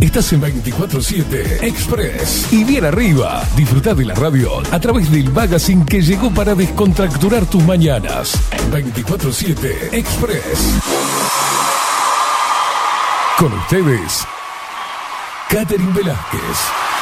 Estás en 24-7 Express. Y bien arriba, disfruta de la radio a través del magazine que llegó para descontracturar tus mañanas. 24-7 Express. Con ustedes, Catherine Velázquez.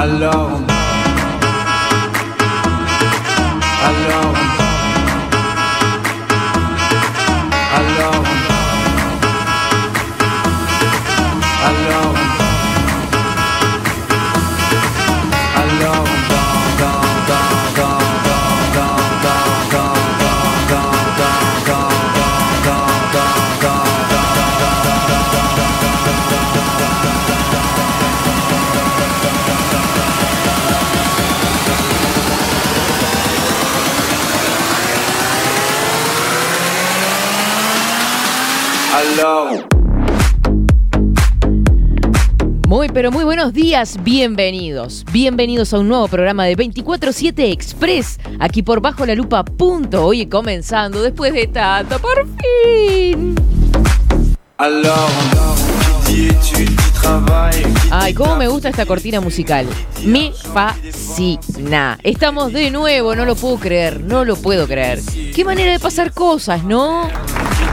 Alone. Buenos días, bienvenidos. Bienvenidos a un nuevo programa de 24-7 Express, aquí por Bajo la Lupa. Punto. Hoy comenzando, después de tanto, por fin. Ay, cómo me gusta esta cortina musical. Me fascina. Estamos de nuevo, no lo puedo creer, no lo puedo creer. Qué manera de pasar cosas, ¿no?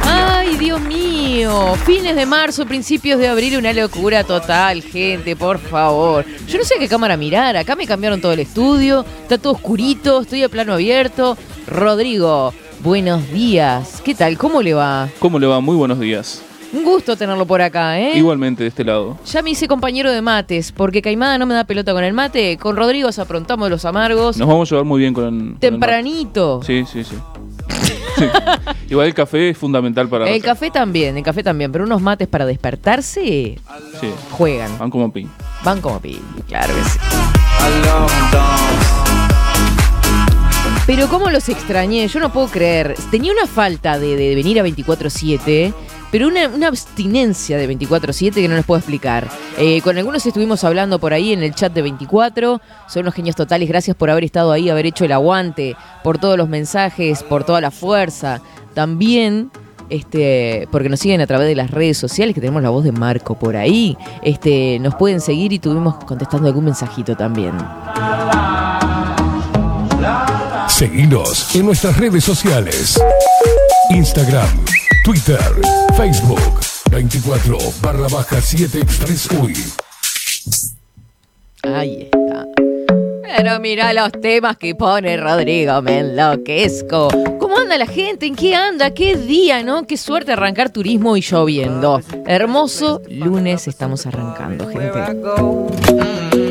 Ay, Dios mío. Fines de marzo, principios de abril, una locura total, gente, por favor. Yo no sé a qué cámara mirar. Acá me cambiaron todo el estudio, está todo oscurito, estoy a plano abierto. Rodrigo, buenos días. ¿Qué tal? ¿Cómo le va? ¿Cómo le va? Muy buenos días. Un gusto tenerlo por acá, ¿eh? Igualmente de este lado. Ya me hice compañero de mates, porque Caimada no me da pelota con el mate. Con Rodrigo se aprontamos los amargos. Nos vamos a llevar muy bien con, con el Tempranito. mate. Sí, sí, sí. Igual el café es fundamental para... El café también, el café también, pero unos mates para despertarse Sí, juegan. van como pin. Van como pi, claro que sí. Pero cómo los extrañé, yo no puedo creer. Tenía una falta de, de venir a 24-7, pero una, abstinencia de 24-7 que no les puedo explicar. Eh, con algunos estuvimos hablando por ahí en el chat de 24. Son unos genios totales. Gracias por haber estado ahí, haber hecho el aguante, por todos los mensajes, por toda la fuerza. También. Este, porque nos siguen a través de las redes sociales, que tenemos la voz de Marco por ahí. Este, nos pueden seguir y tuvimos contestando algún mensajito también. Seguinos en nuestras redes sociales. Instagram, Twitter, Facebook, 24 barra baja 7 Express UI. Ahí está. Pero mira los temas que pone Rodrigo, me enloquezco. ¿Cómo anda la gente? ¿En qué anda? ¿Qué día, no? Qué suerte arrancar turismo y lloviendo. Hermoso lunes estamos arrancando, gente.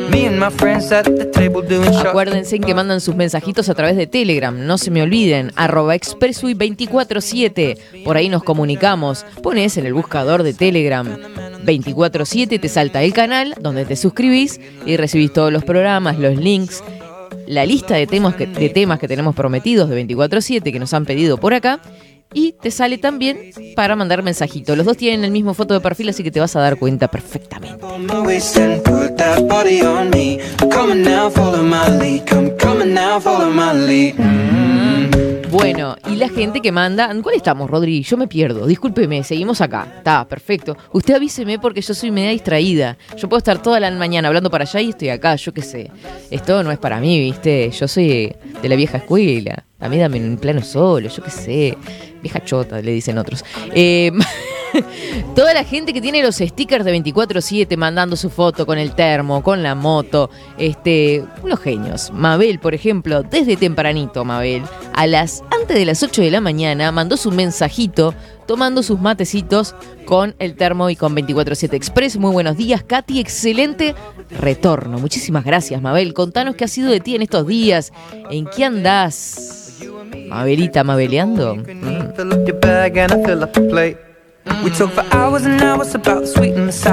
Acuérdense que mandan sus mensajitos a través de Telegram. No se me olviden. Arroba expressui247. Por ahí nos comunicamos. Pones en el buscador de Telegram 247, te salta el canal donde te suscribís y recibís todos los programas, los links, la lista de temas que, de temas que tenemos prometidos de 247 que nos han pedido por acá. Y te sale también para mandar mensajito. Los dos tienen el mismo foto de perfil, así que te vas a dar cuenta perfectamente. Mm. Bueno, y la gente que manda. ¿Cuál estamos, Rodri? Yo me pierdo. Discúlpeme, seguimos acá. Está, perfecto. Usted avíseme porque yo soy media distraída. Yo puedo estar toda la mañana hablando para allá y estoy acá, yo qué sé. Esto no es para mí, ¿viste? Yo soy de la vieja escuela. A mí dame un plano solo, yo qué sé. Vieja chota, le dicen otros. Eh, Toda la gente que tiene los stickers de 24-7 mandando su foto con el termo, con la moto, este, unos genios. Mabel, por ejemplo, desde tempranito, Mabel, a las antes de las 8 de la mañana, mandó su mensajito tomando sus matecitos con el termo y con 24-7 Express. Muy buenos días, Katy. Excelente retorno. Muchísimas gracias, Mabel. Contanos qué ha sido de ti en estos días. ¿En qué andás? Mabelita, Mabeleando. Mm.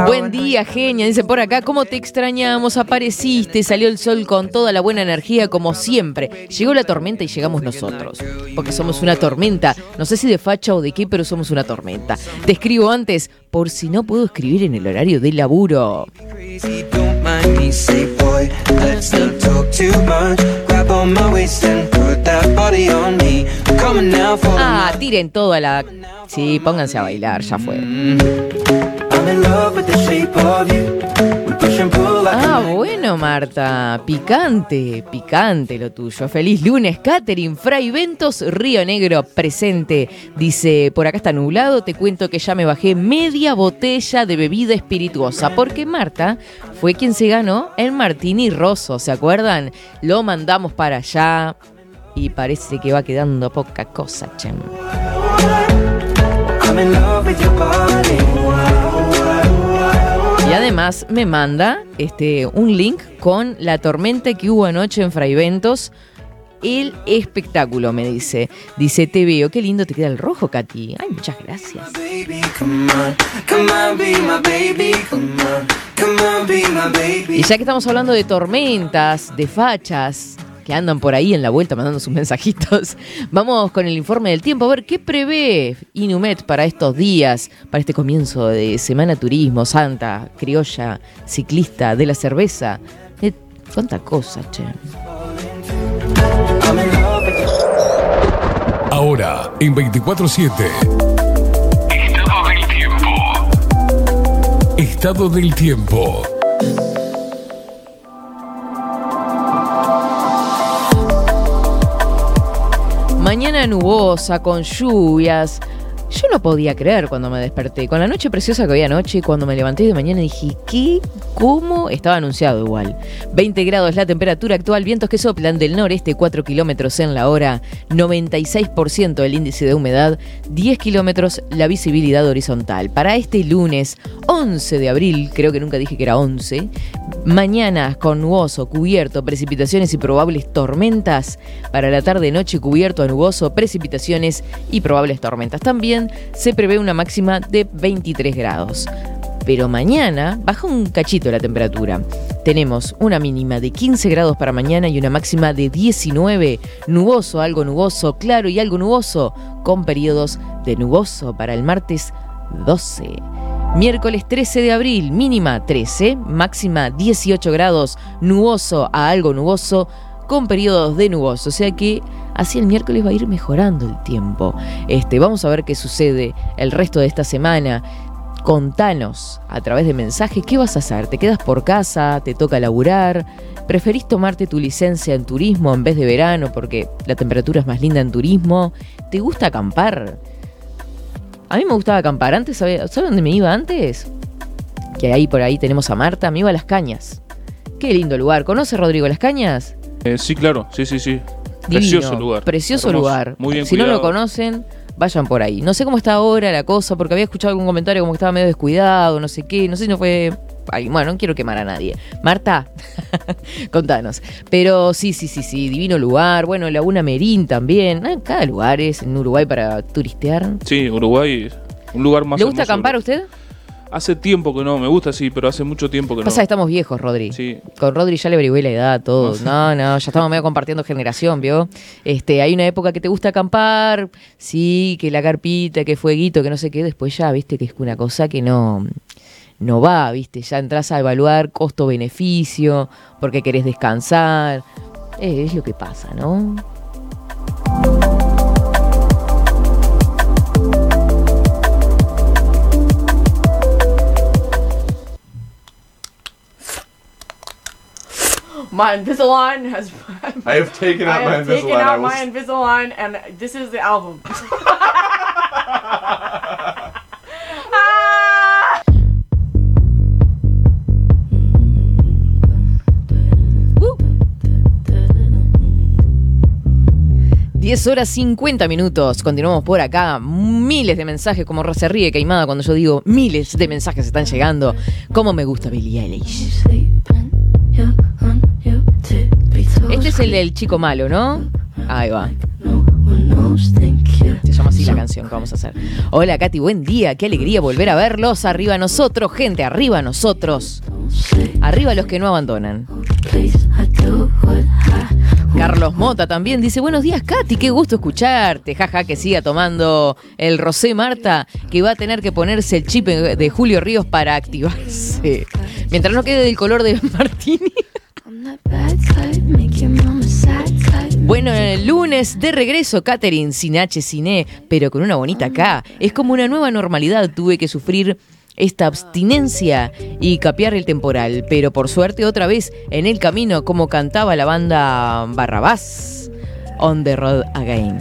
Buen día, genia. Dice por acá, ¿cómo te extrañamos? Apareciste, salió el sol con toda la buena energía, como siempre. Llegó la tormenta y llegamos nosotros. Porque somos una tormenta. No sé si de facha o de qué, pero somos una tormenta. Te escribo antes, por si no puedo escribir en el horario de laburo. Ah, tiren todo a la. Sí, pónganse a bailar, ya fue. Ah, bueno, Marta. Picante, picante lo tuyo. Feliz lunes, Catherine. Fray Ventos, Río Negro, presente. Dice, por acá está nublado, te cuento que ya me bajé media botella de bebida espirituosa. Porque Marta fue quien se ganó el Martini Rosso, ¿se acuerdan? Lo mandamos para allá. Y parece que va quedando poca cosa, Chem. I'm in love with your body. Además me manda este, un link con la tormenta que hubo anoche en Fraiventos. El espectáculo, me dice. Dice, te veo, qué lindo te queda el rojo, Katy. Ay, muchas gracias. Y ya que estamos hablando de tormentas, de fachas, que andan por ahí en la vuelta mandando sus mensajitos, vamos con el informe del tiempo a ver qué prevé Inumet para estos días, para este comienzo de Semana Turismo, Santa, Criolla, Ciclista, de la Cerveza. Eh, cuánta cosa, che. Ahora, en 24-7. Estado del tiempo. Estado del tiempo. Mañana nubosa, con lluvias. Yo no podía creer cuando me desperté. Con la noche preciosa que había anoche, cuando me levanté de mañana dije, ¿qué? ¿Cómo? Estaba anunciado igual. 20 grados la temperatura actual, vientos que soplan del noreste 4 kilómetros en la hora, 96% el índice de humedad, 10 kilómetros la visibilidad horizontal. Para este lunes 11 de abril, creo que nunca dije que era 11, mañana con nuboso, cubierto, precipitaciones y probables tormentas. Para la tarde-noche cubierto a nuboso, precipitaciones y probables tormentas. También se prevé una máxima de 23 grados. Pero mañana baja un cachito la temperatura. Tenemos una mínima de 15 grados para mañana y una máxima de 19. Nuboso, algo nuboso, claro y algo nuboso, con periodos de nuboso para el martes 12. Miércoles 13 de abril, mínima 13, máxima 18 grados, nuboso a algo nuboso, con periodos de nuboso. O sea que así el miércoles va a ir mejorando el tiempo. Este, vamos a ver qué sucede el resto de esta semana. Contanos a través de mensaje qué vas a hacer. ¿Te quedas por casa? ¿Te toca laburar? ¿Preferís tomarte tu licencia en turismo en vez de verano porque la temperatura es más linda en turismo? ¿Te gusta acampar? A mí me gustaba acampar. Antes, ¿sabe, ¿sabe dónde me iba antes? Que ahí por ahí tenemos a Marta. Me iba a Las Cañas. Qué lindo lugar. ¿Conoce Rodrigo Las Cañas? Eh, sí, claro, sí, sí, sí. Divino, Precioso lugar. Precioso Hermoso, lugar. Muy bien si no lo conocen, vayan por ahí. No sé cómo está ahora la cosa, porque había escuchado algún comentario como que estaba medio descuidado, no sé qué. No sé si no fue. Ay, bueno, no quiero quemar a nadie. Marta, contanos. Pero sí, sí, sí, sí, divino lugar. Bueno, Laguna Merín también. Ah, cada lugar es en Uruguay para turistear. Sí, Uruguay, un lugar más ¿Le gusta hermoso. acampar a usted? Hace tiempo que no, me gusta sí, pero hace mucho tiempo que Pasa no. estamos viejos, Rodri. Sí. Con Rodri ya le averigüé la edad, todo. No, no, ya estamos medio compartiendo generación, ¿vio? Este, hay una época que te gusta acampar, sí, que la carpita, que fueguito, que no sé qué, después ya, viste, que es una cosa que no, no va, viste, ya entras a evaluar costo-beneficio, porque querés descansar. Eh, es lo que pasa, ¿no? my Invisalign has. I have taken out my have Invisalign. Taken out my Invisalign, and this is the album. Diez horas 50 minutos, continuamos por acá. Miles de mensajes, como se ríe Queimada cuando yo digo miles de mensajes están llegando. ¿Cómo me gusta Billie Eilish? Este es el del chico malo, ¿no? Ahí va. Se llama así la canción que vamos a hacer. Hola Katy, buen día. Qué alegría volver a verlos. Arriba nosotros, gente, arriba nosotros. Arriba los que no abandonan. Carlos Mota también dice, buenos días Katy, qué gusto escucharte. Jaja, que siga tomando el Rosé Marta, que va a tener que ponerse el chip de Julio Ríos para activarse. Mientras no quede del color de Martini. Bueno, el lunes de regreso, Catherine, sin H, sin E, pero con una bonita K. Es como una nueva normalidad. Tuve que sufrir esta abstinencia y capear el temporal, pero por suerte otra vez en el camino, como cantaba la banda Barrabás, On the Road Again.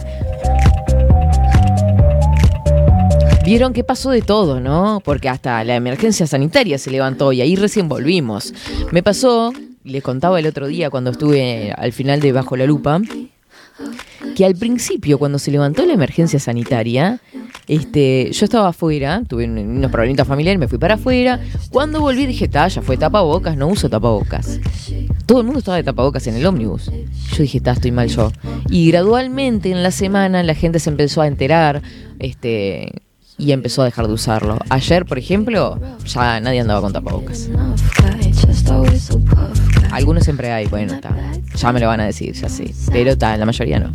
Vieron que pasó de todo, ¿no? Porque hasta la emergencia sanitaria se levantó y ahí recién volvimos. Me pasó, les contaba el otro día cuando estuve al final de Bajo la Lupa, que al principio cuando se levantó la emergencia sanitaria, este, yo estaba afuera, tuve un- unos problemitas familiares, me fui para afuera. Cuando volví dije, "Ta, ya fue tapabocas, no uso tapabocas. Todo el mundo estaba de tapabocas en el ómnibus. Yo dije, está, estoy mal yo. Y gradualmente en la semana la gente se empezó a enterar, este, y empezó a dejar de usarlo. Ayer, por ejemplo, ya nadie andaba con tapabocas. Algunos siempre hay, bueno, está. Ya me lo van a decir, ya sí. Pero está, la mayoría no.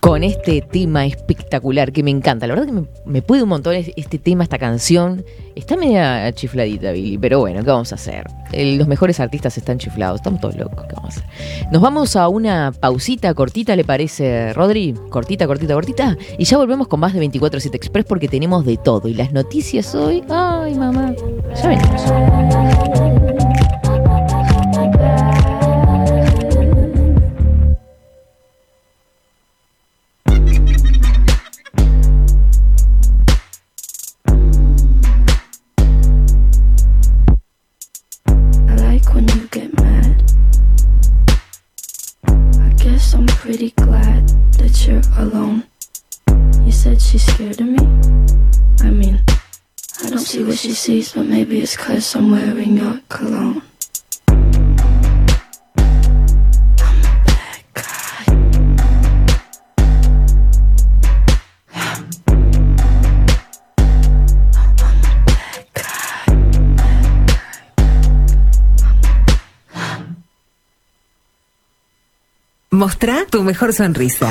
Con este tema espectacular que me encanta. La verdad que me, me puede un montón es- este tema, esta canción. Está media chifladita, Billy, pero bueno, ¿qué vamos a hacer? Los mejores artistas están chiflados, estamos todos locos, ¿qué vamos a hacer? Nos vamos a una pausita cortita, ¿le parece, Rodri? Cortita, cortita, cortita. Y ya volvemos con más de 24-7 Express porque tenemos de todo. Y las noticias hoy, ay, mamá, ya venimos. She sees, but maybe it's cause I'm wearing your cologne. Mostrá tu mejor sonrisa.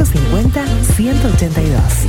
182.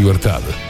2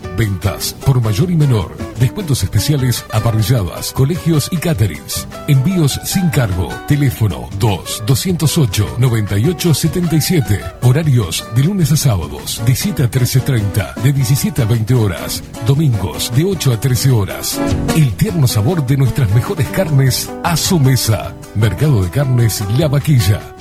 Ventas por mayor y menor. Descuentos especiales a colegios y caterings. Envíos sin cargo. Teléfono 2-208-9877. Horarios de lunes a sábados de 7 a 13.30, de 17 a 20 horas. Domingos de 8 a 13 horas. El tierno sabor de nuestras mejores carnes a su mesa. Mercado de Carnes La Vaquilla.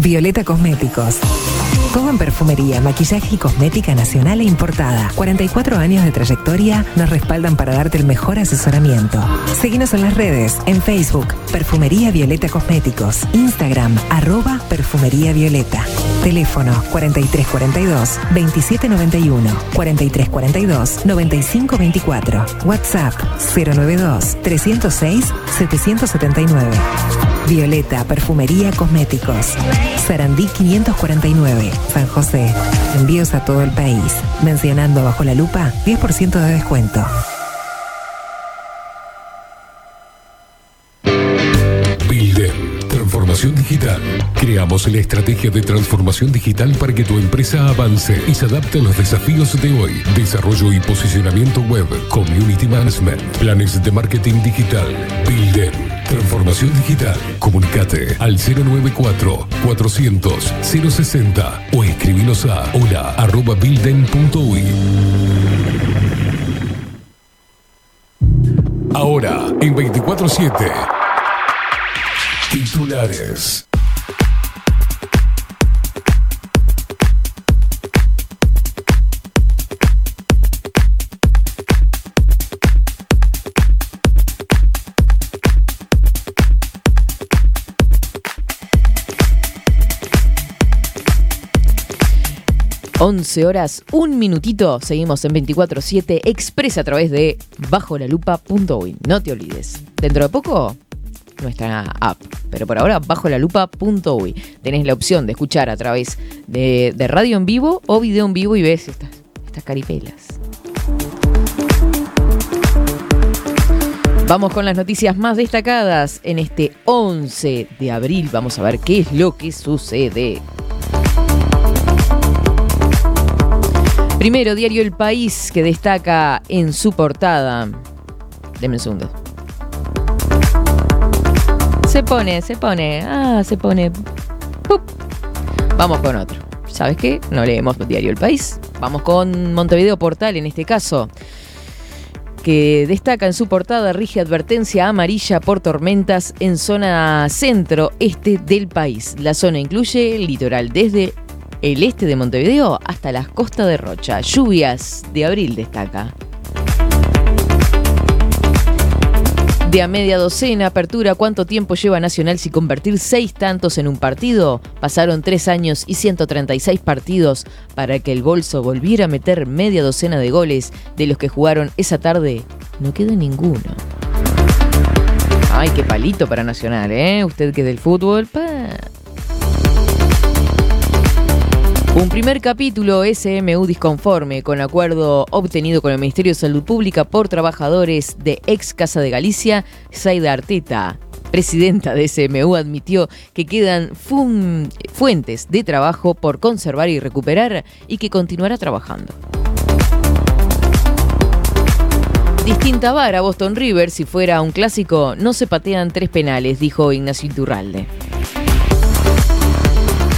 Violeta Cosméticos. Todo perfumería, maquillaje y cosmética nacional e importada. 44 años de trayectoria nos respaldan para darte el mejor asesoramiento. Seguinos en las redes, en Facebook, Perfumería Violeta Cosméticos, Instagram, arroba Perfumería Violeta. Teléfono 4342-2791, 4342-9524, WhatsApp 092-306-779. Violeta Perfumería Cosméticos, Sarandí 549, San José. Envíos a todo el país. Mencionando bajo la lupa, 10% de descuento. Digital. Creamos la estrategia de transformación digital para que tu empresa avance y se adapte a los desafíos de hoy. Desarrollo y posicionamiento web, community management, planes de marketing digital. Builden, transformación digital. Comunicate al 094 400 060 o escribinos a hola. Ahora, en 24-7. Titulares. Once horas, un minutito. Seguimos en 24-7 expresa a través de bajolalupa.uy. No te olvides. Dentro de poco, nuestra app. Pero por ahora, bajolalupa.uy. Tenés la opción de escuchar a través de, de radio en vivo o video en vivo y ves estas, estas caripelas. Vamos con las noticias más destacadas en este 11 de abril. Vamos a ver qué es lo que sucede. Primero, diario El País, que destaca en su portada. Deme un segundo. Se pone, se pone, ah, se pone. Vamos con otro. ¿Sabes qué? No leemos diario El País. Vamos con Montevideo Portal en este caso que destaca en su portada rige advertencia amarilla por tormentas en zona centro-este del país. La zona incluye el litoral desde el este de Montevideo hasta las costas de Rocha. Lluvias de abril destaca. De a media docena, apertura, ¿cuánto tiempo lleva Nacional si convertir seis tantos en un partido? Pasaron tres años y 136 partidos para que el bolso volviera a meter media docena de goles de los que jugaron esa tarde. No quedó ninguno. Ay, qué palito para Nacional, ¿eh? Usted que es del fútbol. Un primer capítulo SMU disconforme con acuerdo obtenido con el Ministerio de Salud Pública por trabajadores de ex Casa de Galicia, Saida Arteta. Presidenta de SMU admitió que quedan fuentes de trabajo por conservar y recuperar y que continuará trabajando. Distinta vara Boston River, si fuera un clásico, no se patean tres penales, dijo Ignacio Iturralde.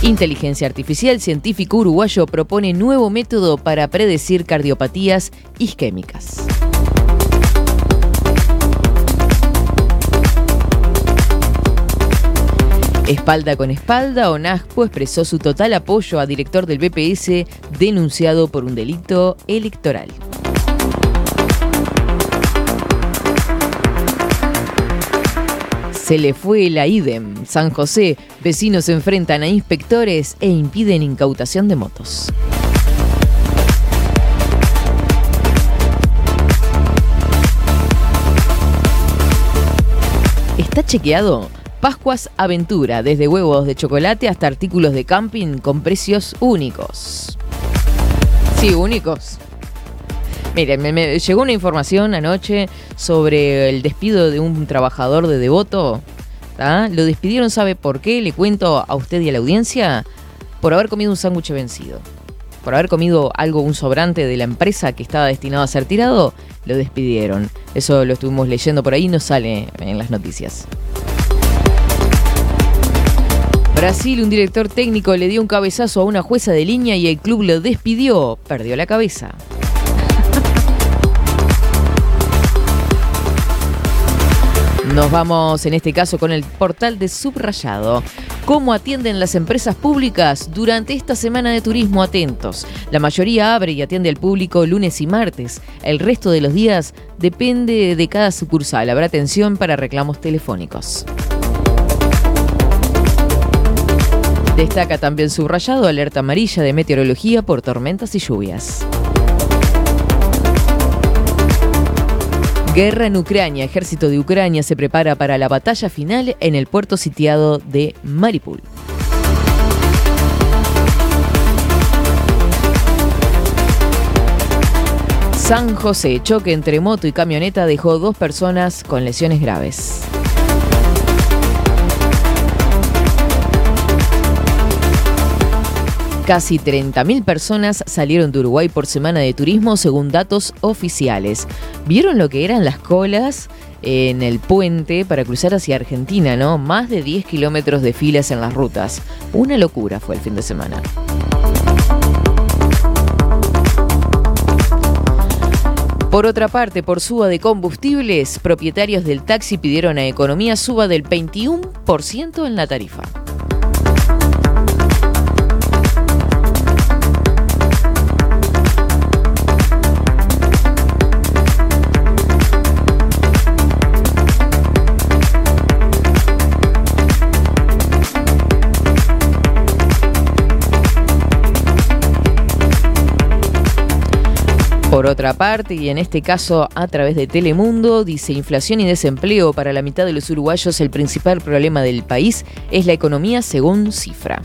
Inteligencia artificial científico uruguayo propone nuevo método para predecir cardiopatías isquémicas. Espalda con espalda, ONASPO expresó su total apoyo a director del BPS denunciado por un delito electoral. Se le fue la IDEM. San José, vecinos enfrentan a inspectores e impiden incautación de motos. ¿Está chequeado? Pascuas Aventura, desde huevos de chocolate hasta artículos de camping con precios únicos. Sí, únicos. Miren, me, llegó una información anoche sobre el despido de un trabajador de Devoto. Lo despidieron, ¿sabe por qué? Le cuento a usted y a la audiencia. Por haber comido un sándwich vencido. Por haber comido algo, un sobrante de la empresa que estaba destinado a ser tirado, lo despidieron. Eso lo estuvimos leyendo por ahí, no sale en las noticias. Brasil, un director técnico le dio un cabezazo a una jueza de línea y el club lo despidió. Perdió la cabeza. Nos vamos en este caso con el portal de Subrayado. ¿Cómo atienden las empresas públicas durante esta semana de turismo? Atentos. La mayoría abre y atiende al público lunes y martes. El resto de los días depende de cada sucursal. Habrá atención para reclamos telefónicos. Destaca también subrayado alerta amarilla de meteorología por tormentas y lluvias. Guerra en Ucrania. Ejército de Ucrania se prepara para la batalla final en el puerto sitiado de Mariupol. San José, choque entre moto y camioneta dejó dos personas con lesiones graves. Casi 30.000 personas salieron de Uruguay por semana de turismo según datos oficiales. ¿Vieron lo que eran las colas en el puente para cruzar hacia Argentina, no? Más de 10 kilómetros de filas en las rutas. Una locura fue el fin de semana. Por otra parte, por suba de combustibles, propietarios del taxi pidieron a Economía suba del 21% en la tarifa. Por otra parte, y en este caso a través de Telemundo, dice inflación y desempleo para la mitad de los uruguayos el principal problema del país es la economía según cifra.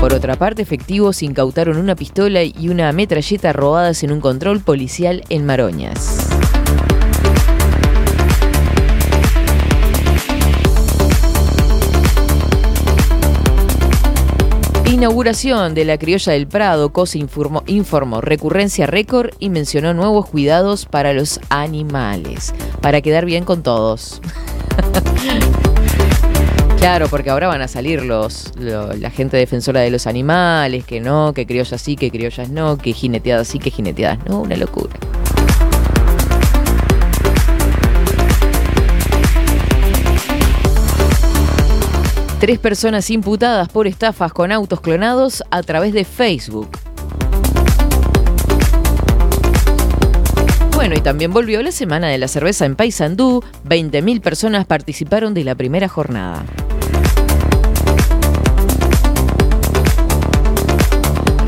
Por otra parte, efectivos incautaron una pistola y una metralleta robadas en un control policial en Maroñas. Inauguración de la criolla del Prado, COSE informó, informó recurrencia récord y mencionó nuevos cuidados para los animales, para quedar bien con todos. Claro, porque ahora van a salir los, lo- la gente defensora de los animales, que no, que criollas sí, que criollas no, que jineteadas sí, que jineteadas no, una locura. Tres personas imputadas por estafas con autos clonados a través de Facebook. Bueno, y también volvió la semana de la cerveza en Paysandú. 20.000 personas participaron de la primera jornada.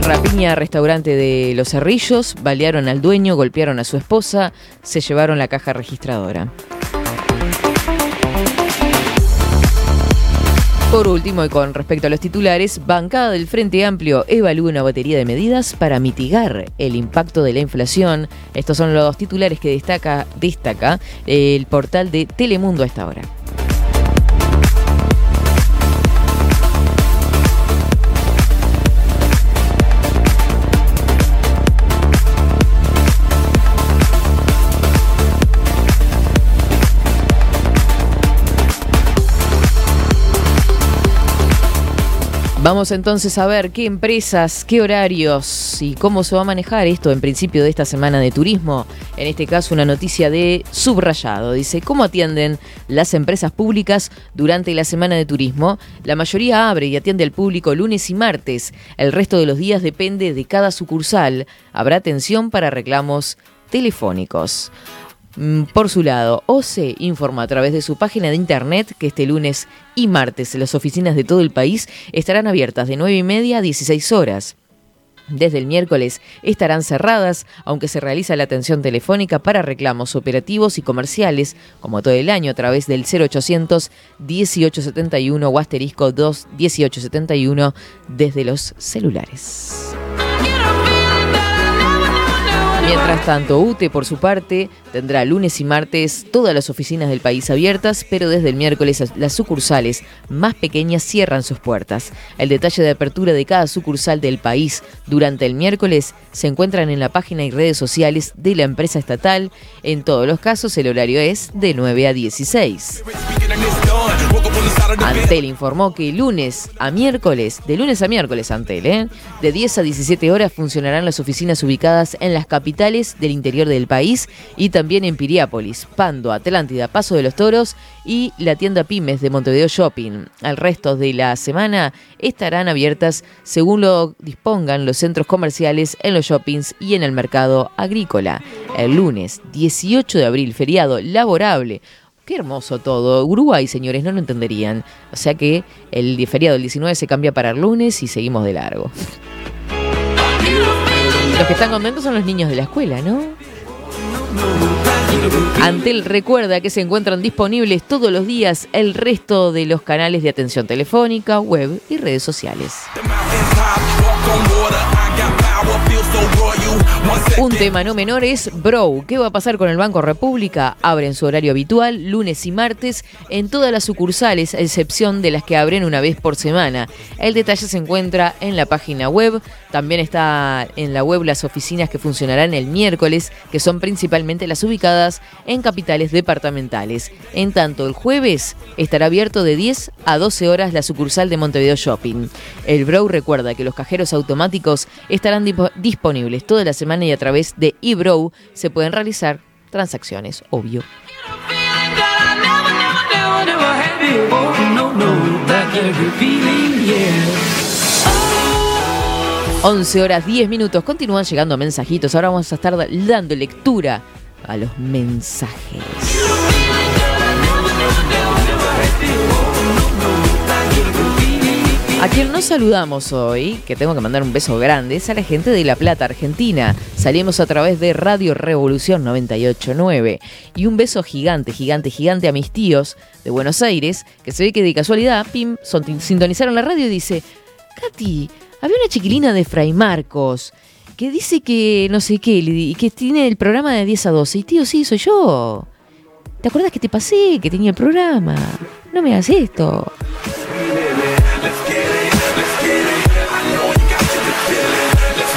Rapiña, restaurante de Los Cerrillos, balearon al dueño, golpearon a su esposa, se llevaron la caja registradora. Por último, y con respecto a los titulares, bancada del Frente Amplio evalúa una batería de medidas para mitigar el impacto de la inflación. Estos son los titulares que destaca, destaca el portal de Telemundo a esta hora. Vamos entonces a ver qué empresas, qué horarios y cómo se va a manejar esto en principio de esta semana de turismo. En este caso una noticia de subrayado. Dice, ¿cómo atienden las empresas públicas durante la semana de turismo? La mayoría abre y atiende al público lunes y martes. El resto de los días depende de cada sucursal. Habrá atención para reclamos telefónicos. Mm, Por su lado, OCE informa a través de su página de internet que este lunes y martes las oficinas de todo el país estarán abiertas de 9 y media a 16 horas. Desde el miércoles estarán cerradas, aunque se realiza la atención telefónica para reclamos operativos y comerciales, como todo el año, a través del 0800 1871 o asterisco 2 1871 desde los celulares. Mientras tanto, UTE, por su parte, tendrá lunes y martes todas las oficinas del país abiertas, pero desde el miércoles las sucursales más pequeñas cierran sus puertas. El detalle de apertura de cada sucursal del país durante el miércoles se encuentran en la página y redes sociales de la empresa estatal. En todos los casos, el horario es de 9 a 16. Antel informó que lunes a miércoles, de lunes a miércoles Antel, ¿eh? de 10 a 17 horas funcionarán las oficinas ubicadas en las capitales del interior del país y también en Piriápolis, Pando, Atlántida, Paso de los Toros y la tienda Pymes de Montevideo Shopping. Al resto de la semana estarán abiertas según lo dispongan los centros comerciales, en los shoppings y en el mercado agrícola. El lunes 18 de abril, feriado laborable Qué hermoso todo. Uruguay, señores, no lo entenderían. O sea que el feriado del 19 se cambia para el lunes y seguimos de largo. Los que están contentos son los niños de la escuela, ¿no? Antel recuerda que se encuentran disponibles todos los días el resto de los canales de atención telefónica, web y redes sociales. Un tema no menor es Bro. ¿Qué va a pasar con el Banco República? Abren su horario habitual, lunes y martes, en todas las sucursales, a excepción de las que abren una vez por semana. El detalle se encuentra en la página web. También está en la web las oficinas que funcionarán el miércoles, que son principalmente las ubicadas en capitales departamentales. En tanto, el jueves estará abierto de 10 a 12 horas la sucursal de Montevideo Shopping. El Bro recuerda que los cajeros automáticos estarán dispo- disponibles toda la semana y a través de eBrow se pueden realizar transacciones, obvio. 11 horas 10 minutos. Continúan llegando mensajitos. Ahora vamos a estar dando lectura a los mensajes. A quien nos saludamos hoy, que tengo que mandar un beso grande, es a la gente de La Plata, Argentina. Salimos a través de Radio Revolución 989. Y un beso gigante, gigante, gigante a mis tíos de Buenos Aires, que se ve que de casualidad, pim, sintonizaron la radio y dice, Katy, había una chiquilina de Fray Marcos que dice que no sé qué, y que tiene el programa de 10 a 12. Y tío, sí, soy yo. ¿Te acuerdas que te pasé, que tenía el programa? No me hagas esto.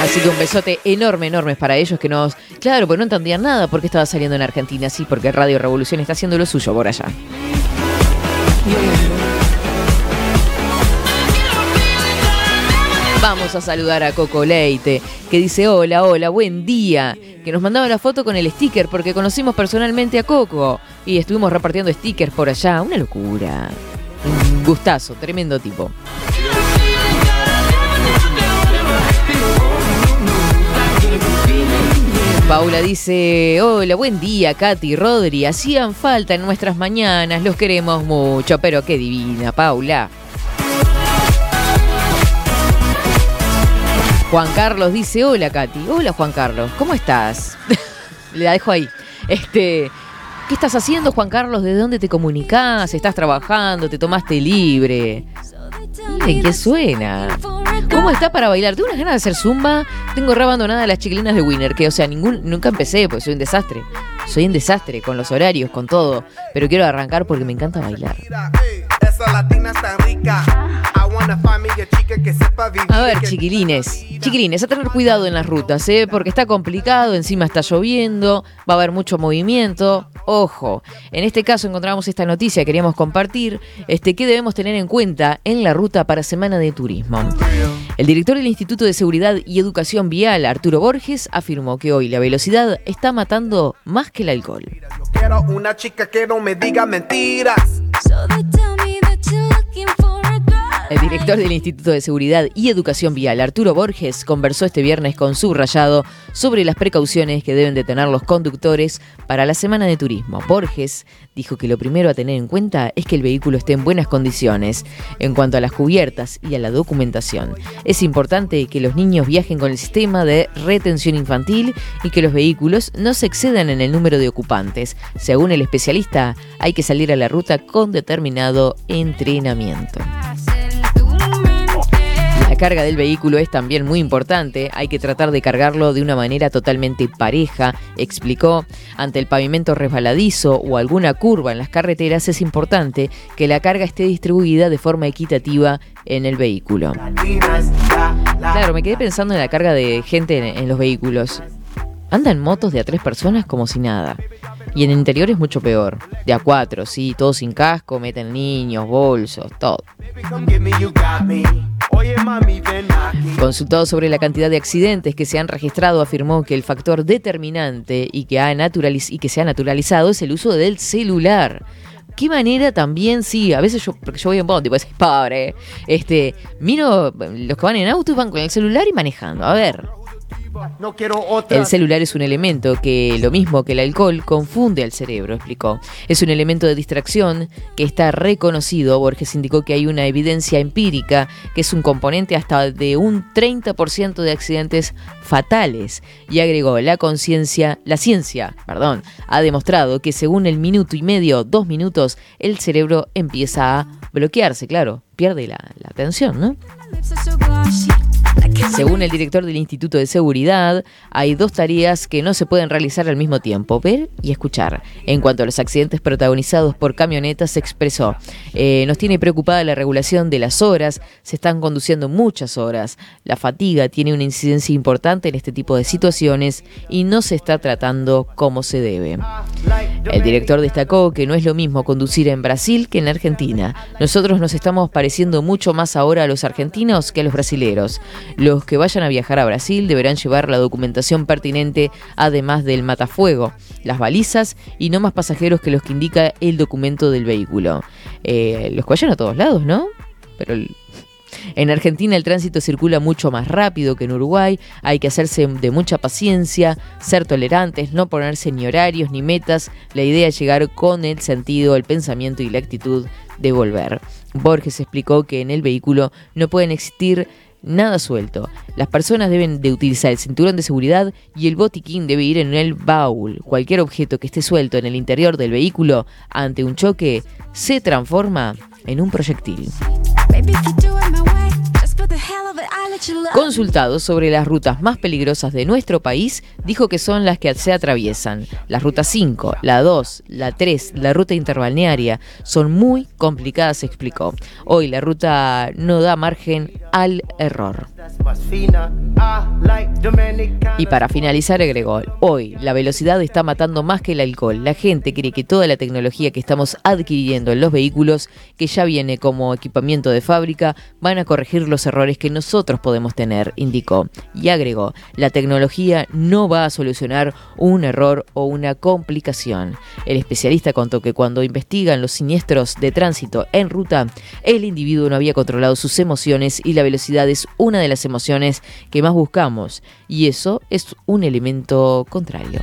Así que un besote enorme, enorme para ellos que nos... Claro, porque no entendían nada porque estaba saliendo en Argentina, sí, porque Radio Revolución está haciendo lo suyo por allá. Vamos a saludar a Coco Leite, que dice hola, hola, buen día, que nos mandaba la foto con el sticker porque conocimos personalmente a Coco y estuvimos repartiendo stickers por allá, una locura. Gustazo, tremendo tipo. Paula dice, hola, buen día, Katy, Rodri, hacían falta en nuestras mañanas, los queremos mucho, pero qué divina, Paula. Juan Carlos dice, hola Katy, hola Juan Carlos, ¿cómo estás? Le la dejo ahí. Este, ¿qué estás haciendo Juan Carlos? ¿De dónde te comunicás? ¿Estás trabajando? ¿Te tomaste libre? Miren qué suena. ¿Cómo está para bailar? Tengo unas ganas de hacer zumba. Tengo re abandonadas las chiquilinas de Winner, que o sea, ningún, nunca empecé porque soy un desastre. Soy un desastre con los horarios, con todo. Pero quiero arrancar porque me encanta bailar. Esa latina está rica. A chica que sepa vivir. A ver, chiquilines, chiquilines, a tener cuidado en las rutas, ¿eh? porque está complicado, encima está lloviendo, va a haber mucho movimiento. Ojo, en este caso encontramos esta noticia que queríamos compartir, este, que debemos tener en cuenta en la ruta para Semana de Turismo. El director del Instituto de Seguridad y Educación Vial, Arturo Borges, afirmó que hoy la velocidad está matando más que el alcohol. Quiero una chica que no me diga mentiras. El director del Instituto de Seguridad y Educación Vial, Arturo Borges, conversó este viernes con Subrayado sobre las precauciones que deben de tener los conductores para la semana de turismo. Borges dijo que lo primero a tener en cuenta es que el vehículo esté en buenas condiciones en cuanto a las cubiertas y a la documentación. Es importante que los niños viajen con el sistema de retención infantil y que los vehículos no se excedan en el número de ocupantes. Según el especialista, hay que salir a la ruta con determinado entrenamiento. La carga del vehículo es también muy importante, hay que tratar de cargarlo de una manera totalmente pareja, explicó. Ante el pavimento resbaladizo o alguna curva en las carreteras es importante que la carga esté distribuida de forma equitativa en el vehículo. Claro, me quedé pensando en la carga de gente en, en los vehículos. Andan motos de a tres personas como si nada. Y en el interior es mucho peor. De a cuatro, sí, todos sin casco, meten niños, bolsos, todo. Consultado sobre la cantidad de accidentes que se han registrado, afirmó que el factor determinante y que, ha naturaliz- y que se ha naturalizado es el uso del celular. ¿Qué manera también, sí, a veces yo, porque yo voy en bondi, pues es pobre, este, miro los que van en auto y van con el celular y manejando, a ver. No quiero otra. El celular es un elemento que, lo mismo que el alcohol, confunde al cerebro, explicó. Es un elemento de distracción que está reconocido. Borges indicó que hay una evidencia empírica que es un componente hasta de un 30% de accidentes fatales. Y agregó, la conciencia, la ciencia, perdón, ha demostrado que según el minuto y medio, dos minutos, el cerebro empieza a bloquearse, claro, pierde la, la atención, ¿no? Según el director del Instituto de Seguridad, hay dos tareas que no se pueden realizar al mismo tiempo, ver y escuchar. En cuanto a los accidentes protagonizados por camionetas, se expresó, "Eh, nos tiene preocupada la regulación de las horas, se están conduciendo muchas horas, la fatiga tiene una incidencia importante en este tipo de situaciones y no se está tratando como se debe. El director destacó que no es lo mismo conducir en Brasil que en Argentina. Nosotros nos estamos pareciendo mucho más ahora a los argentinos que a los brasileros. Los que vayan a viajar a Brasil deberán llevar la documentación pertinente, además del matafuego, las balizas y no más pasajeros que los que indica el documento del vehículo. Eh, los que vayan a todos lados, ¿no? Pero el- en Argentina el tránsito circula mucho más rápido que en Uruguay, hay que hacerse de mucha paciencia, ser tolerantes, no ponerse ni horarios ni metas, la idea es llegar con el sentido, el pensamiento y la actitud de volver. Borges explicó que en el vehículo no pueden existir nada suelto. Las personas deben de utilizar el cinturón de seguridad y el botiquín debe ir en el baúl. Cualquier objeto que esté suelto en el interior del vehículo ante un choque se transforma en un proyectil. Consultado sobre las rutas más peligrosas de nuestro país, dijo que son las que se atraviesan. La ruta 5, la 2, la 3, la ruta interbalnearia son muy complicadas, explicó. Hoy la ruta no da margen al error. Y para finalizar agregó, hoy la velocidad está matando más que el alcohol. La gente cree que toda la tecnología que estamos adquiriendo en los vehículos, que ya viene como equipamiento de fábrica, van a corregir los errores que nosotros podemos tener, indicó. Y agregó, la tecnología no va a solucionar un error o una complicación. El especialista contó que cuando investigan los siniestros de tránsito en ruta, el individuo no había controlado sus emociones y la velocidad es una de las emociones que más buscamos. Y eso es un elemento contrario.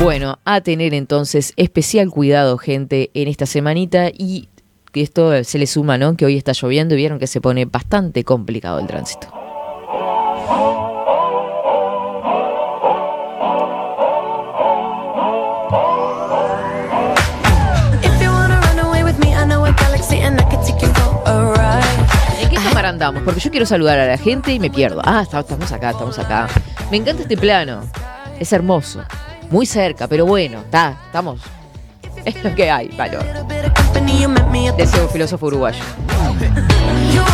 Bueno, a tener entonces especial cuidado, gente, en esta semanita y que esto se le suma, ¿no? Que hoy está lloviendo y vieron que se pone bastante complicado el tránsito. ¿En qué cámara andamos? Porque yo quiero saludar a la gente y me pierdo. Ah, estamos acá, estamos acá. Me encanta este plano. Es hermoso. Muy cerca, pero bueno, está, estamos. Es lo que hay, valor. Decía un filósofo uruguayo.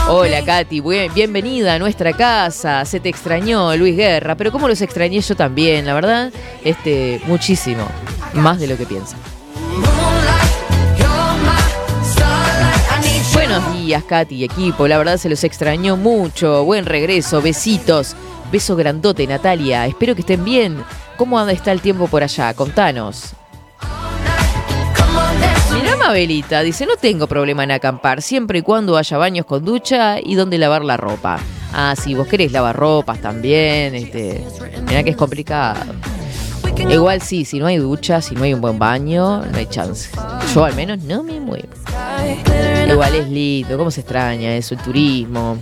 Hola Katy, bienvenida a nuestra casa. Se te extrañó Luis Guerra, pero como los extrañé yo también, la verdad, este, muchísimo, más de lo que piensan. Buenos días, Katy y equipo. La verdad se los extrañó mucho. Buen regreso, besitos. Beso grandote, Natalia. Espero que estén bien. ¿Cómo está el tiempo por allá? Contanos. Mabelita, dice, no tengo problema en acampar, siempre y cuando haya baños con ducha y donde lavar la ropa. Ah, sí, vos querés lavar ropas también, este, mirá que es complicado. Igual sí, si no hay ducha, si no hay un buen baño, no hay chance. Yo al menos no me muevo. Igual es lindo, cómo se extraña eso, el turismo.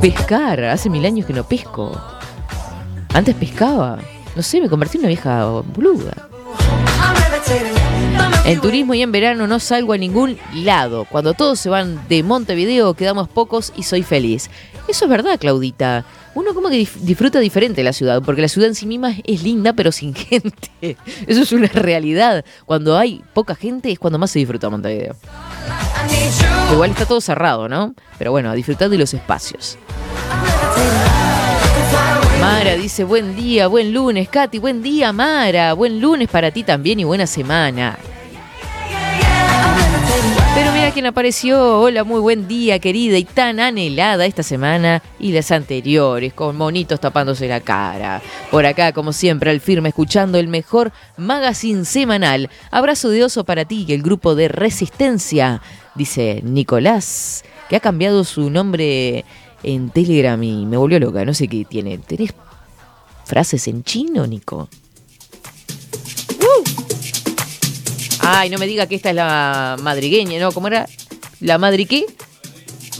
Pescar, hace mil años que no pesco. Antes pescaba. No sé, me convertí en una vieja boluda. En turismo y en verano no salgo a ningún lado. Cuando todos se van de Montevideo quedamos pocos y soy feliz. Eso es verdad, Claudita. Uno como que disfruta diferente la ciudad, porque la ciudad en sí misma es linda pero sin gente. Eso es una realidad. Cuando hay poca gente es cuando más se disfruta Montevideo. Igual está todo cerrado, ¿no? Pero bueno, a disfrutar de los espacios. Mara dice, buen día, buen lunes, Katy, buen día, Mara, buen lunes para ti también y buena semana. Pero mira quién apareció, hola, muy buen día, querida, y tan anhelada esta semana y las anteriores, con monitos tapándose la cara. Por acá, como siempre, al firme, escuchando el mejor magazine semanal. Abrazo de oso para ti y el grupo de Resistencia, dice Nicolás, que ha cambiado su nombre en Telegram y me volvió loca. No sé qué tiene. ¿Tenés frases en chino, Nico? ¡Uh! Ay, no me diga que esta es la madrigueña, ¿no? ¿Cómo era? ¿La madri qué?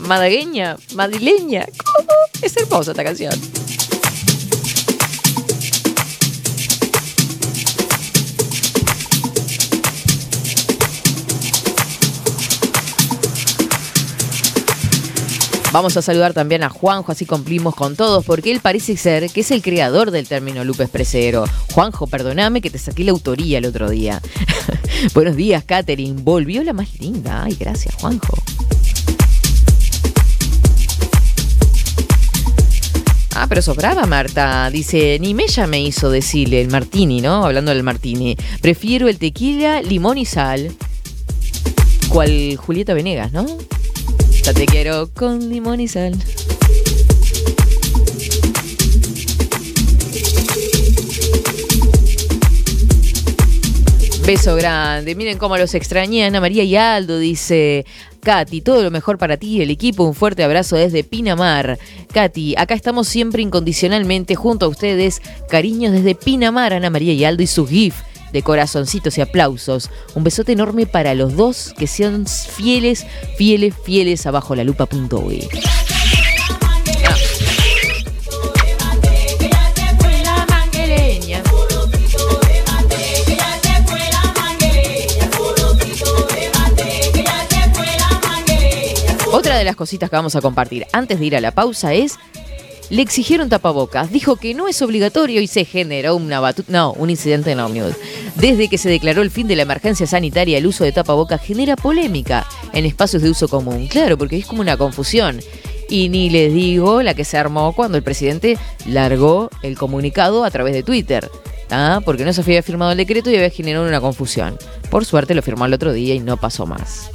Madagueña, madrileña. ¿Cómo? Es hermosa esta canción. Vamos a saludar también a Juanjo, así cumplimos con todos, porque él parece ser que es el creador del término Lupe Expresero. Juanjo, perdoname que te saqué la autoría el otro día. Buenos días, Katherine. Volvió la más linda. Ay, gracias, Juanjo. Ah, pero sobraba Marta. Dice, ni Mella me hizo decirle el martini, ¿no? Hablando del martini. Prefiero el tequila, limón y sal. Cual Julieta Venegas, ¿no? Te quiero con limón y sal. Beso grande. Miren cómo los extrañé. Ana María y Aldo dice. Katy, todo lo mejor para ti y el equipo. Un fuerte abrazo desde Pinamar. Katy, acá estamos siempre incondicionalmente junto a ustedes. Cariños desde Pinamar, Ana María y Aldo y sus GIF de corazoncitos y aplausos. Un besote enorme para los dos que sean fieles, fieles, fieles a bajo la lupa.uy. Otra de las cositas que vamos a compartir antes de ir a la pausa es le exigieron tapabocas. Dijo que no es obligatorio y se generó una batu no, un incidente en la Omnibus. Desde que se declaró el fin de la emergencia sanitaria, el uso de tapabocas genera polémica en espacios de uso común. Claro, porque es como una confusión. Y ni les digo la que se armó cuando el presidente largó el comunicado a través de Twitter. ¿ah? Porque no se había firmado el decreto y había generado una confusión. Por suerte lo firmó el otro día y no pasó más.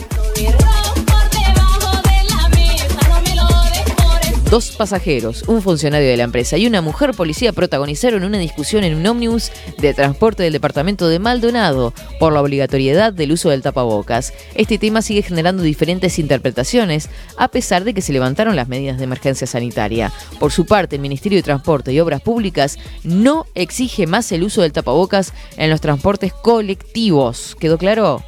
Dos pasajeros, un funcionario de la empresa y una mujer policía protagonizaron una discusión en un ómnibus de transporte del departamento de Maldonado por la obligatoriedad del uso del tapabocas. Este tema sigue generando diferentes interpretaciones, a pesar de que se levantaron las medidas de emergencia sanitaria. Por su parte, el Ministerio de Transporte y Obras Públicas no exige más el uso del tapabocas en los transportes colectivos. ¿Quedó claro?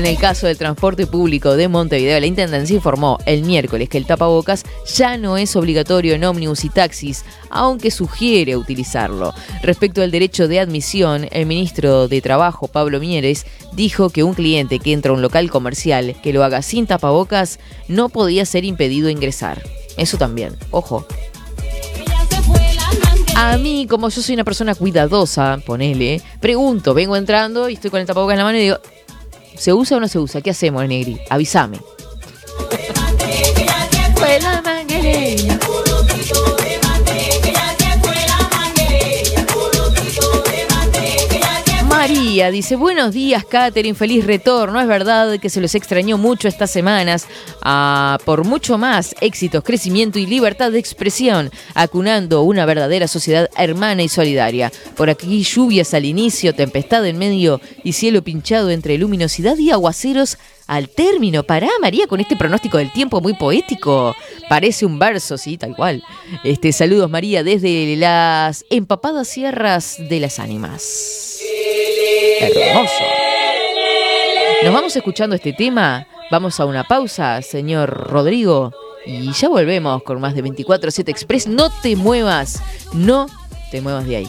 En el caso del transporte público de Montevideo, la Intendencia informó el miércoles que el tapabocas ya no es obligatorio en ómnibus y taxis, aunque sugiere utilizarlo. Respecto al derecho de admisión, el ministro de Trabajo, Pablo Mieres, dijo que un cliente que entra a un local comercial que lo haga sin tapabocas no podía ser impedido ingresar. Eso también, ojo. A mí, como yo soy una persona cuidadosa, ponele, pregunto, vengo entrando y estoy con el tapabocas en la mano y digo, ¿Se usa o no se usa? ¿Qué hacemos, Negri? Avísame. María dice, buenos días, Katherine, feliz retorno. Es verdad que se los extrañó mucho estas semanas. Ah, por mucho más, éxitos, crecimiento y libertad de expresión, acunando una verdadera sociedad hermana y solidaria. Por aquí lluvias al inicio, tempestad en medio y cielo pinchado entre luminosidad y aguaceros al término. Pará, María, con este pronóstico del tiempo muy poético. Parece un verso, sí, tal cual. Este, saludos, María, desde las empapadas sierras de las ánimas. Hermoso. Nos vamos escuchando este tema. Vamos a una pausa, señor Rodrigo. Y ya volvemos con más de 24-7 Express. No te muevas, no te muevas de ahí.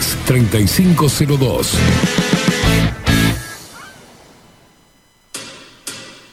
3502.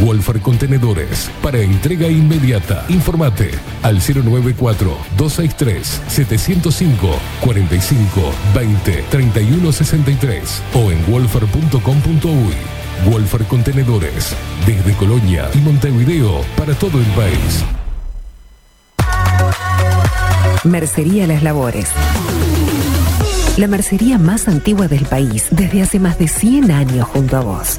Wolfer Contenedores para entrega inmediata. Informate al 094-263-705 45 20 31 63 o en wolfer.com.uy. Wolfer Contenedores, desde Colonia y Montevideo para todo el país. Mercería Las Labores. La mercería más antigua del país, desde hace más de 100 años junto a vos.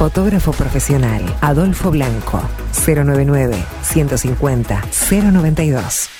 Fotógrafo profesional, Adolfo Blanco, 099 150 092.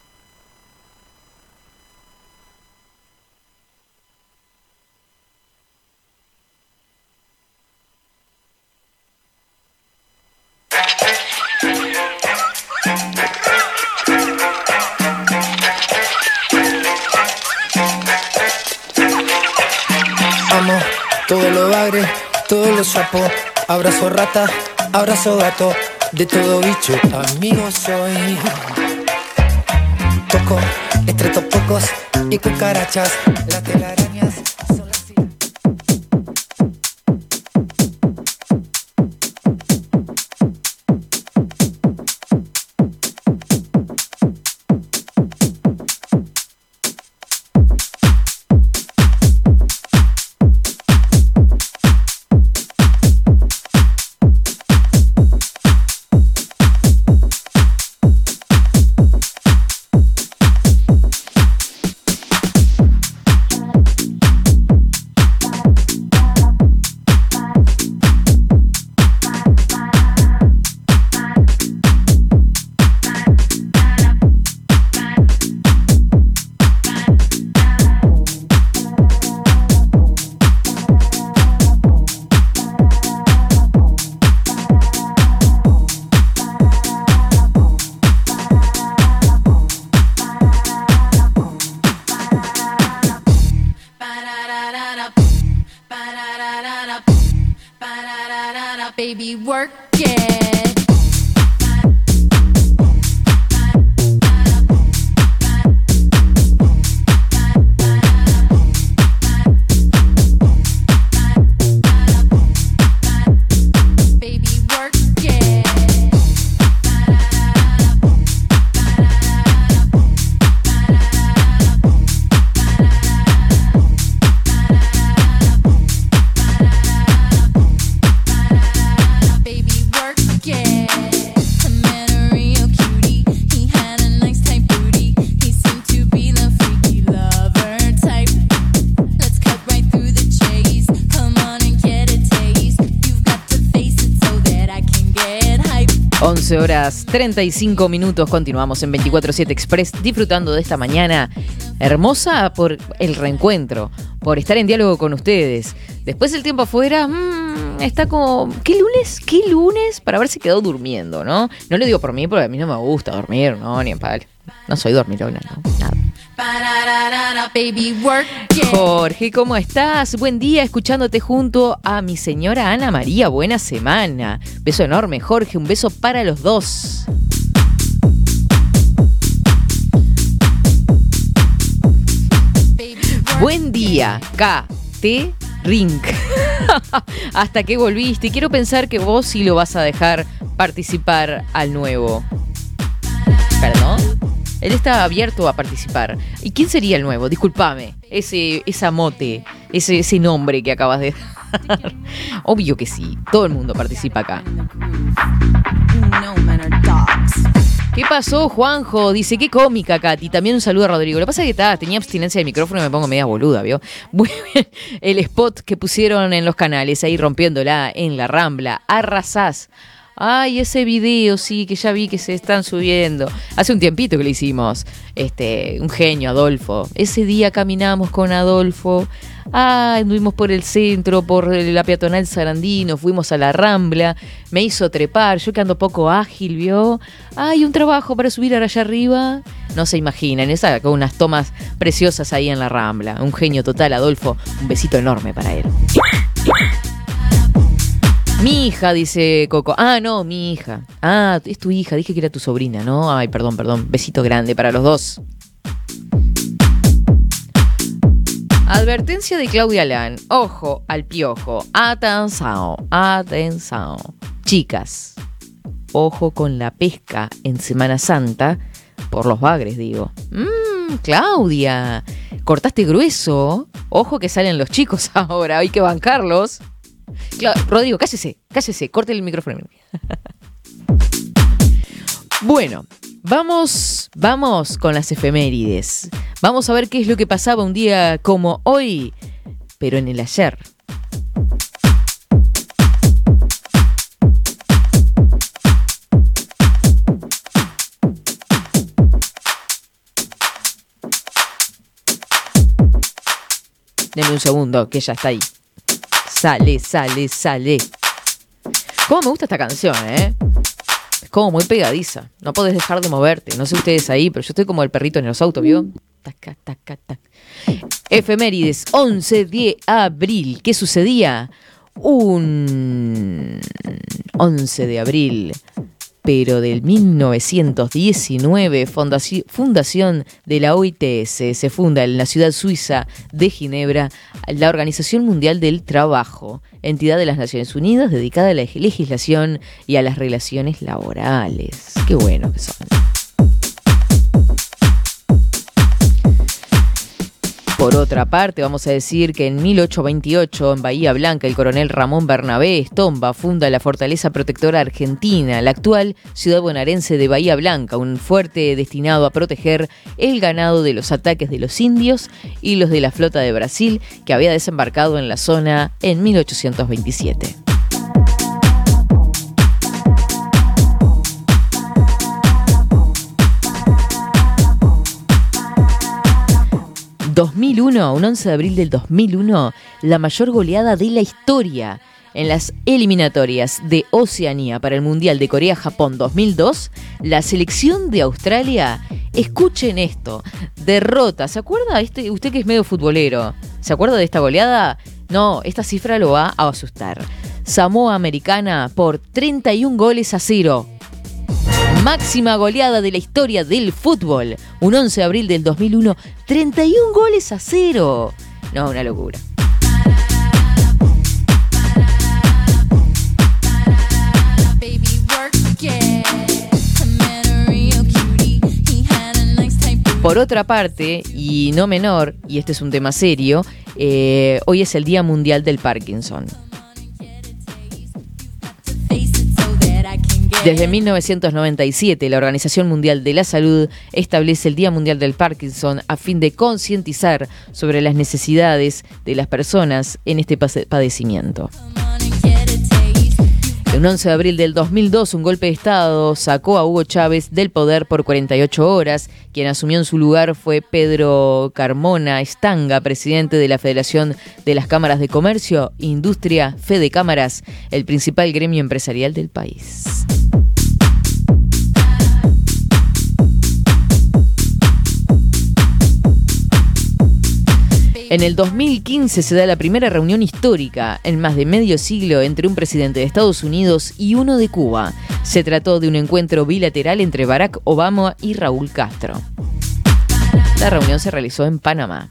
Bagre, todo lo sapo. Abrazo rata, abrazo gato. De todo bicho, amigo soy. Toco entre topocos y cucarachas. Las telarañas 35 minutos, continuamos en 24-7 Express disfrutando de esta mañana hermosa por el reencuentro, por estar en diálogo con ustedes. Después el tiempo afuera mm, está como, ¿qué lunes? ¿Qué lunes? Para ver si quedó durmiendo, ¿no? No lo digo por mí, porque a mí no me gusta dormir, ¿no? Ni en pal. No soy dormirona, ¿no? Baby work. Jorge, ¿cómo estás? Buen día, escuchándote junto a mi señora Ana María. Buena semana. Beso enorme, Jorge. Un beso para los dos. Buen día, K, T, Ring. Hasta que volviste. Y quiero pensar que vos sí lo vas a dejar participar al nuevo. ¿Perdón? Él está abierto a participar. ¿Y quién sería el nuevo? Discúlpame. Ese, esa mote, ese, ese nombre que acabas de dar. Obvio que sí. Todo el mundo participa acá. ¿Qué pasó, Juanjo? Dice, qué cómica, Katy. También un saludo a Rodrigo. Lo que pasa es que ta, tenía abstinencia de micrófono y me pongo media boluda, ¿vio? El spot que pusieron en los canales, ahí rompiéndola en la Rambla. Arrasás. Ay, ese video, sí, que ya vi que se están subiendo. Hace un tiempito que lo hicimos. Este, un genio, Adolfo. Ese día caminamos con Adolfo. Ah, anduvimos por el centro, por la peatonal Sarandino, fuimos a la Rambla, me hizo trepar, yo que ando poco ágil, ¿vio? Hay un trabajo para subir allá arriba. No se imaginan, esa con unas tomas preciosas ahí en la Rambla. Un genio total, Adolfo. Un besito enorme para él. Mi hija, dice Coco. Ah, no, mi hija. Ah, es tu hija. Dije que era tu sobrina, ¿no? Ay, perdón, perdón. Besito grande para los dos. Advertencia de Claudia Lan. Ojo al piojo. Atención, atención. Chicas, ojo con la pesca en Semana Santa. Por los bagres, digo. Mmm, Claudia. Cortaste grueso. Ojo que salen los chicos ahora. Hay que bancarlos. Cla- Rodrigo, cállese, cállese, corte el micrófono. Bueno, vamos, vamos con las efemérides. Vamos a ver qué es lo que pasaba un día como hoy, pero en el ayer. Deme un segundo, que ya está ahí. Sale, sale, sale. ¿Cómo me gusta esta canción, eh? Es como muy pegadiza. No podés dejar de moverte. No sé ustedes ahí, pero yo estoy como el perrito en los autos, ¿vio? Taca, taca, taca. Efemérides, 11 de abril. ¿Qué sucedía? Un 11 de abril, pero del 1919, fundaci- fundación de la OITS, se funda en la ciudad suiza de Ginebra la Organización Mundial del Trabajo, entidad de las Naciones Unidas dedicada a la legislación y a las relaciones laborales. Qué bueno que son. Por otra parte, vamos a decir que en 1828, en Bahía Blanca, el coronel Ramón Bernabé Estomba funda la Fortaleza Protectora Argentina, la actual ciudad bonaerense de Bahía Blanca, un fuerte destinado a proteger el ganado de los ataques de los indios y los de la flota de Brasil, que había desembarcado en la zona en 1827. ...2001, un 11 de abril del 2001... ...la mayor goleada de la historia... ...en las eliminatorias de Oceanía... ...para el Mundial de Corea-Japón 2002... ...la selección de Australia... ...escuchen esto... ...derrota... ¿Se acuerda? Este, usted que es medio futbolero... ¿Se acuerda de esta goleada? No, esta cifra lo va a asustar... Samoa Americana por 31 goles a cero... Máxima goleada de la historia del fútbol. Un 11 de abril del 2001, 31 goles a cero. No, una locura. Por otra parte, y no menor, y este es un tema serio, eh, hoy es el Día Mundial del Parkinson. Desde 1997, la Organización Mundial de la Salud establece el Día Mundial del Parkinson a fin de concientizar sobre las necesidades de las personas en este padecimiento. Un Un 11 de abril del 2002, un golpe de Estado sacó a Hugo Chávez del poder por 48 horas. Quien asumió en su lugar fue Pedro Carmona Estanga, presidente de la Federación de las Cámaras de Comercio, Industria, Fede Cámaras, el principal gremio empresarial del país. En el 2015 se da la primera reunión histórica en más de medio siglo entre un presidente de Estados Unidos y uno de Cuba. Se trató de un encuentro bilateral entre Barack Obama y Raúl Castro. La reunión se realizó en Panamá.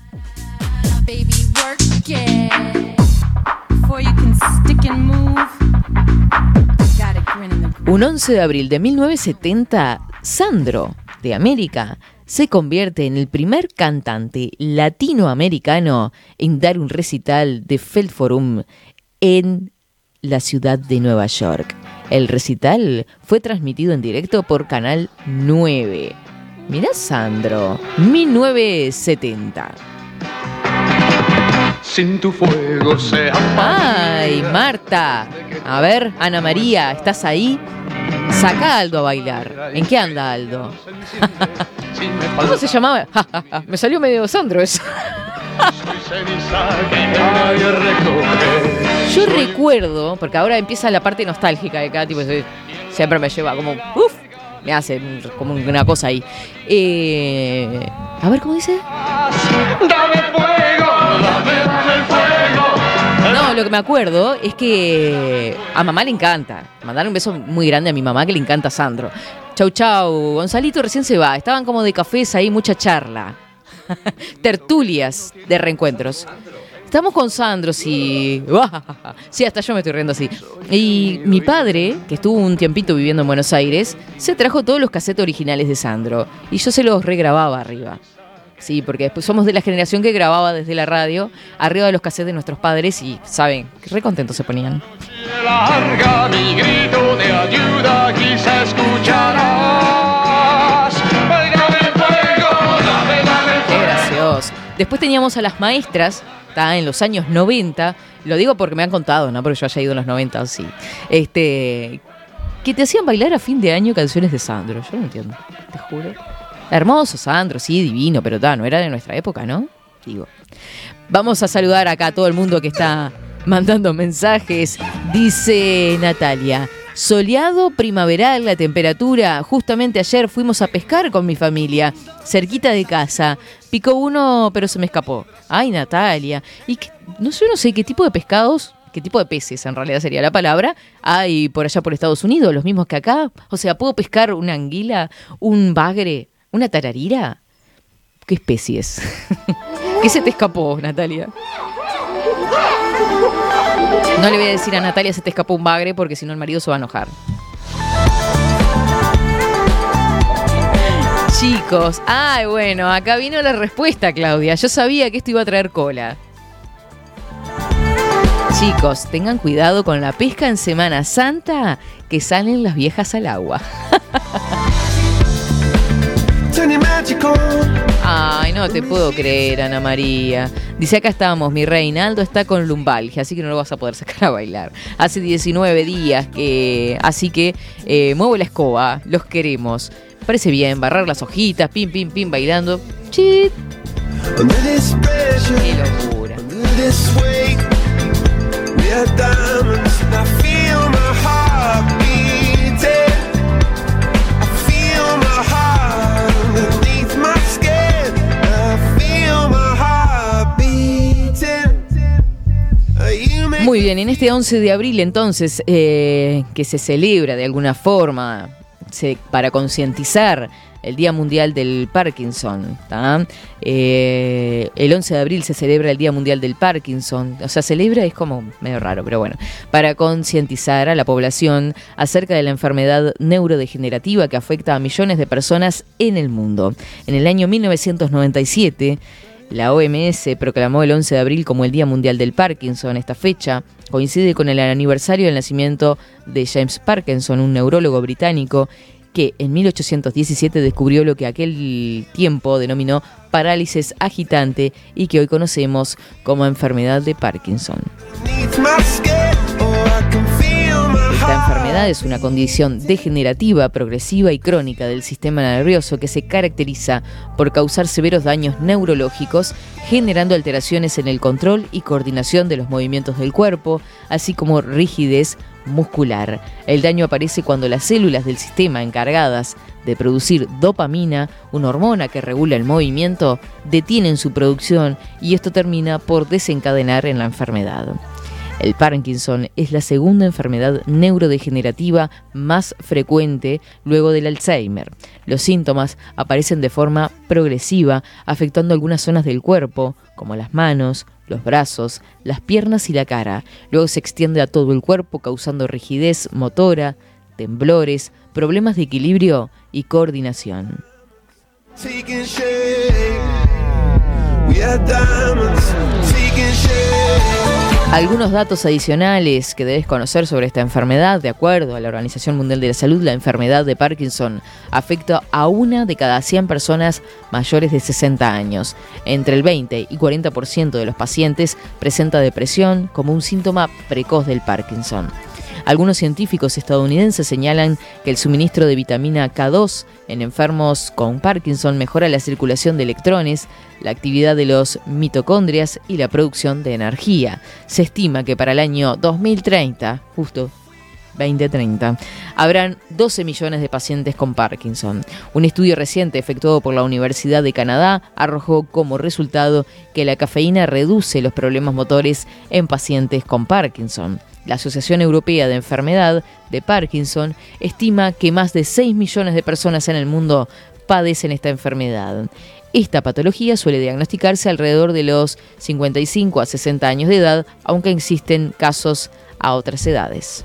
Un 11 de abril de 1970, Sandro, de América, se convierte en el primer cantante latinoamericano en dar un recital de Feldforum en la ciudad de Nueva York. El recital fue transmitido en directo por Canal 9. Mirá Sandro, 1970. Sin tu fuego se ¡Ay, Marta! A ver, Ana María, ¿estás ahí? Saca a Aldo a bailar. ¿En qué anda Aldo? ¿Cómo se llamaba? Me salió medio Sandro eso. Yo recuerdo, porque ahora empieza la parte nostálgica de cada tipo, se- siempre me lleva como, uff, me hace como una cosa ahí. Eh, a ver, ¿cómo dice? Dame fuego, dame, dame fuego. No, lo que me acuerdo es que a mamá le encanta. Mandar un beso muy grande a mi mamá que le encanta Sandro. Chau, chau. Gonzalito recién se va. Estaban como de cafés ahí, mucha charla. Tertulias de reencuentros. Estamos con Sandro, sí. Sí, hasta yo me estoy riendo así. Y mi padre, que estuvo un tiempito viviendo en Buenos Aires, se trajo todos los casetes originales de Sandro. Y yo se los regrababa arriba. Sí, porque después somos de la generación que grababa desde la radio, arriba de los cassettes de nuestros padres y, ¿saben? Re contentos se ponían. Larga Qué gracioso. Después teníamos a las maestras, está en los años 90, lo digo porque me han contado, no porque yo haya ido en los 90, sí. Este, que te hacían bailar a fin de año canciones de Sandro. Yo no entiendo, te juro. Hermoso Sandro, sí, divino, pero ta, no era de nuestra época, ¿no? Digo. Vamos a saludar acá a todo el mundo que está mandando mensajes. Dice Natalia. Soleado, primaveral, la temperatura. Justamente ayer fuimos a pescar con mi familia, cerquita de casa. Picó uno, pero se me escapó. Ay, Natalia. Y qué- no sé, no sé qué tipo de pescados, qué tipo de peces en realidad sería la palabra, hay por allá por Estados Unidos, los mismos que acá. O sea, ¿puedo pescar una anguila, un bagre, una tararira? ¿Qué especies? ¿Qué se te escapó, Natalia? No le voy a decir a Natalia se te escapó un bagre porque si no el marido se va a enojar. Chicos, ay bueno, acá vino la respuesta, Claudia. Yo sabía que esto iba a traer cola. Chicos, tengan cuidado con la pesca en Semana Santa, que salen las viejas al agua. Ay, no te puedo creer, Ana María. Dice acá estamos, mi Reinaldo está con lumbalgia, así que no lo vas a poder sacar a bailar. Hace 19 días que. Así que eh, muevo la escoba, los queremos. Parece bien, barrar las hojitas, pim, pim, pim, bailando. Chit. Qué locura. Muy bien, en este 11 de abril entonces, eh, que se celebra de alguna forma se- para concientizar el Día Mundial del Parkinson. Eh, el 11 de abril se celebra el Día Mundial del Parkinson. O sea, celebra es como medio raro, pero bueno. Para concientizar a la población acerca de la enfermedad neurodegenerativa que afecta a millones de personas en el mundo. En el año 1997... La OMS proclamó el 11 de abril como el Día Mundial del Parkinson. Esta fecha coincide con el aniversario del nacimiento de James Parkinson, un neurólogo británico que en 1817 descubrió lo que aquel tiempo denominó parálisis agitante y que hoy conocemos como enfermedad de Parkinson. Enfermedad enfermedad es una condición degenerativa, progresiva y crónica del sistema nervioso que se caracteriza por causar severos daños neurológicos, generando alteraciones en el control y coordinación de los movimientos del cuerpo, así como rigidez muscular. El daño aparece cuando las células del sistema encargadas de producir dopamina, una hormona que regula el movimiento, detienen su producción y esto termina por desencadenar en la enfermedad. El Parkinson es la segunda enfermedad neurodegenerativa más frecuente luego del Alzheimer. Los síntomas aparecen de forma progresiva, afectando algunas zonas del cuerpo, como las manos, los brazos, las piernas y la cara. Luego se extiende a todo el cuerpo, causando rigidez motora, temblores, problemas de equilibrio y coordinación. Algunos datos adicionales que debes conocer sobre esta enfermedad, de acuerdo a la Organización Mundial de la Salud, la enfermedad de Parkinson afecta a una de cada 100 personas mayores de 60 años. Entre el 20 y 40% de los pacientes presenta depresión como un síntoma precoz del Parkinson. Algunos científicos estadounidenses señalan que el suministro de vitamina K2 en enfermos con Parkinson mejora la circulación de electrones, la actividad de los mitocondrias y la producción de energía. Se estima que para el año 2030, justo 2030, habrán 12 millones de pacientes con Parkinson. Un estudio reciente efectuado por la Universidad de Canadá arrojó como resultado que la cafeína reduce los problemas motores en pacientes con Parkinson. La Asociación Europea de Enfermedad de Parkinson estima que más de 6 millones de personas en el mundo padecen esta enfermedad. Esta patología suele diagnosticarse alrededor de los 55 a 60 años de edad, aunque existen casos a otras edades.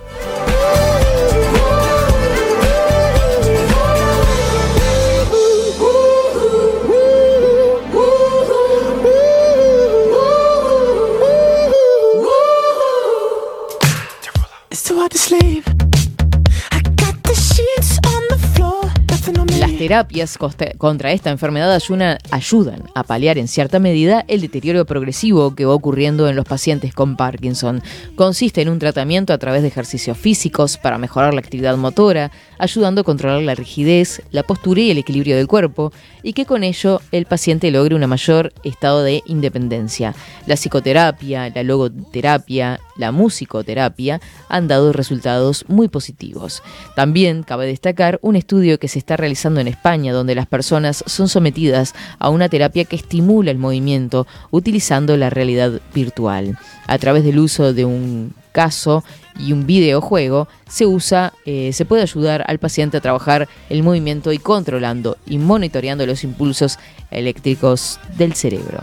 Las terapias contra esta enfermedad ayudan, ayudan a paliar en cierta medida el deterioro progresivo que va ocurriendo en los pacientes con Parkinson. Consiste en un tratamiento a través de ejercicios físicos para mejorar la actividad motora, ayudando a controlar la rigidez, la postura y el equilibrio del cuerpo, y que con ello el paciente logre un mayor estado de independencia. La psicoterapia, la logoterapia, la musicoterapia han dado resultados muy positivos. También cabe destacar un estudio que se está realizando en España donde las personas son sometidas a una terapia que estimula el movimiento utilizando la realidad virtual. A través del uso de un caso y un videojuego se usa, eh, se puede ayudar al paciente a trabajar el movimiento y controlando y monitoreando los impulsos eléctricos del cerebro.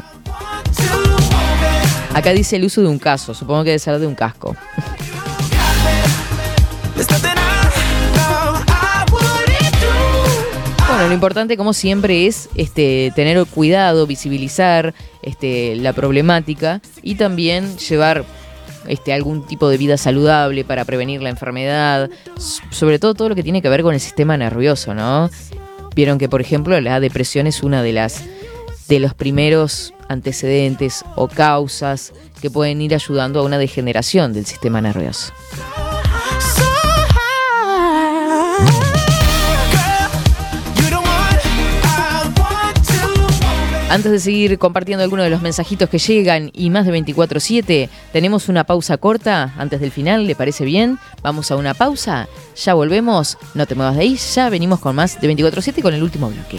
Acá dice el uso de un caso, supongo que debe ser de un casco. Bueno, lo importante como siempre es este, tener cuidado, visibilizar este, la problemática y también llevar este, algún tipo de vida saludable para prevenir la enfermedad, sobre todo todo lo que tiene que ver con el sistema nervioso, ¿no? Vieron que, por ejemplo, la depresión es una de las de los primeros antecedentes o causas que pueden ir ayudando a una degeneración del sistema nervioso. Antes de seguir compartiendo algunos de los mensajitos que llegan y más de 24/7, tenemos una pausa corta antes del final, ¿le parece bien? Vamos a una pausa, ya volvemos, no te muevas de ahí, ya venimos con más de 24/7 con el último bloque.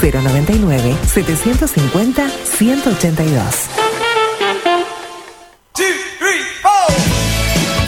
099 750 182.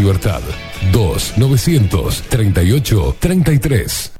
Libertad. 2 900 38 33.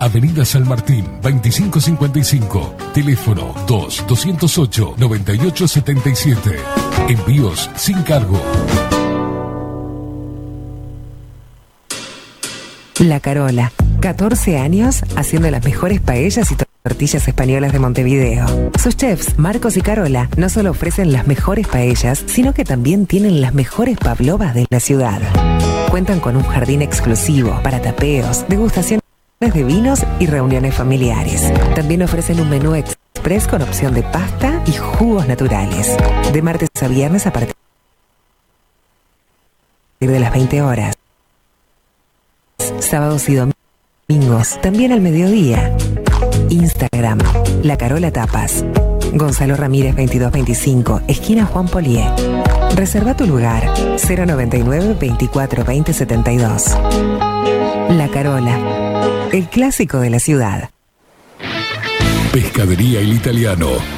Avenida San Martín, 2555. Teléfono 2 208 9877. Envíos sin cargo. La Carola. 14 años haciendo las mejores paellas y tortillas españolas de Montevideo. Sus chefs, Marcos y Carola, no solo ofrecen las mejores paellas, sino que también tienen las mejores pavlovas de la ciudad. Cuentan con un jardín exclusivo para tapeos, degustaciones de vinos y reuniones familiares. También ofrecen un menú express con opción de pasta y jugos naturales. De martes a viernes a partir de las 20 horas. Sábados y domingos, también al mediodía. Instagram, La Carola Tapas. Gonzalo Ramírez 2225, esquina Juan Polié. Reserva tu lugar 099 24 20 72. La Carola, el clásico de la ciudad. Pescadería El Italiano.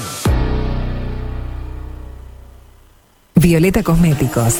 Violeta Cosméticos.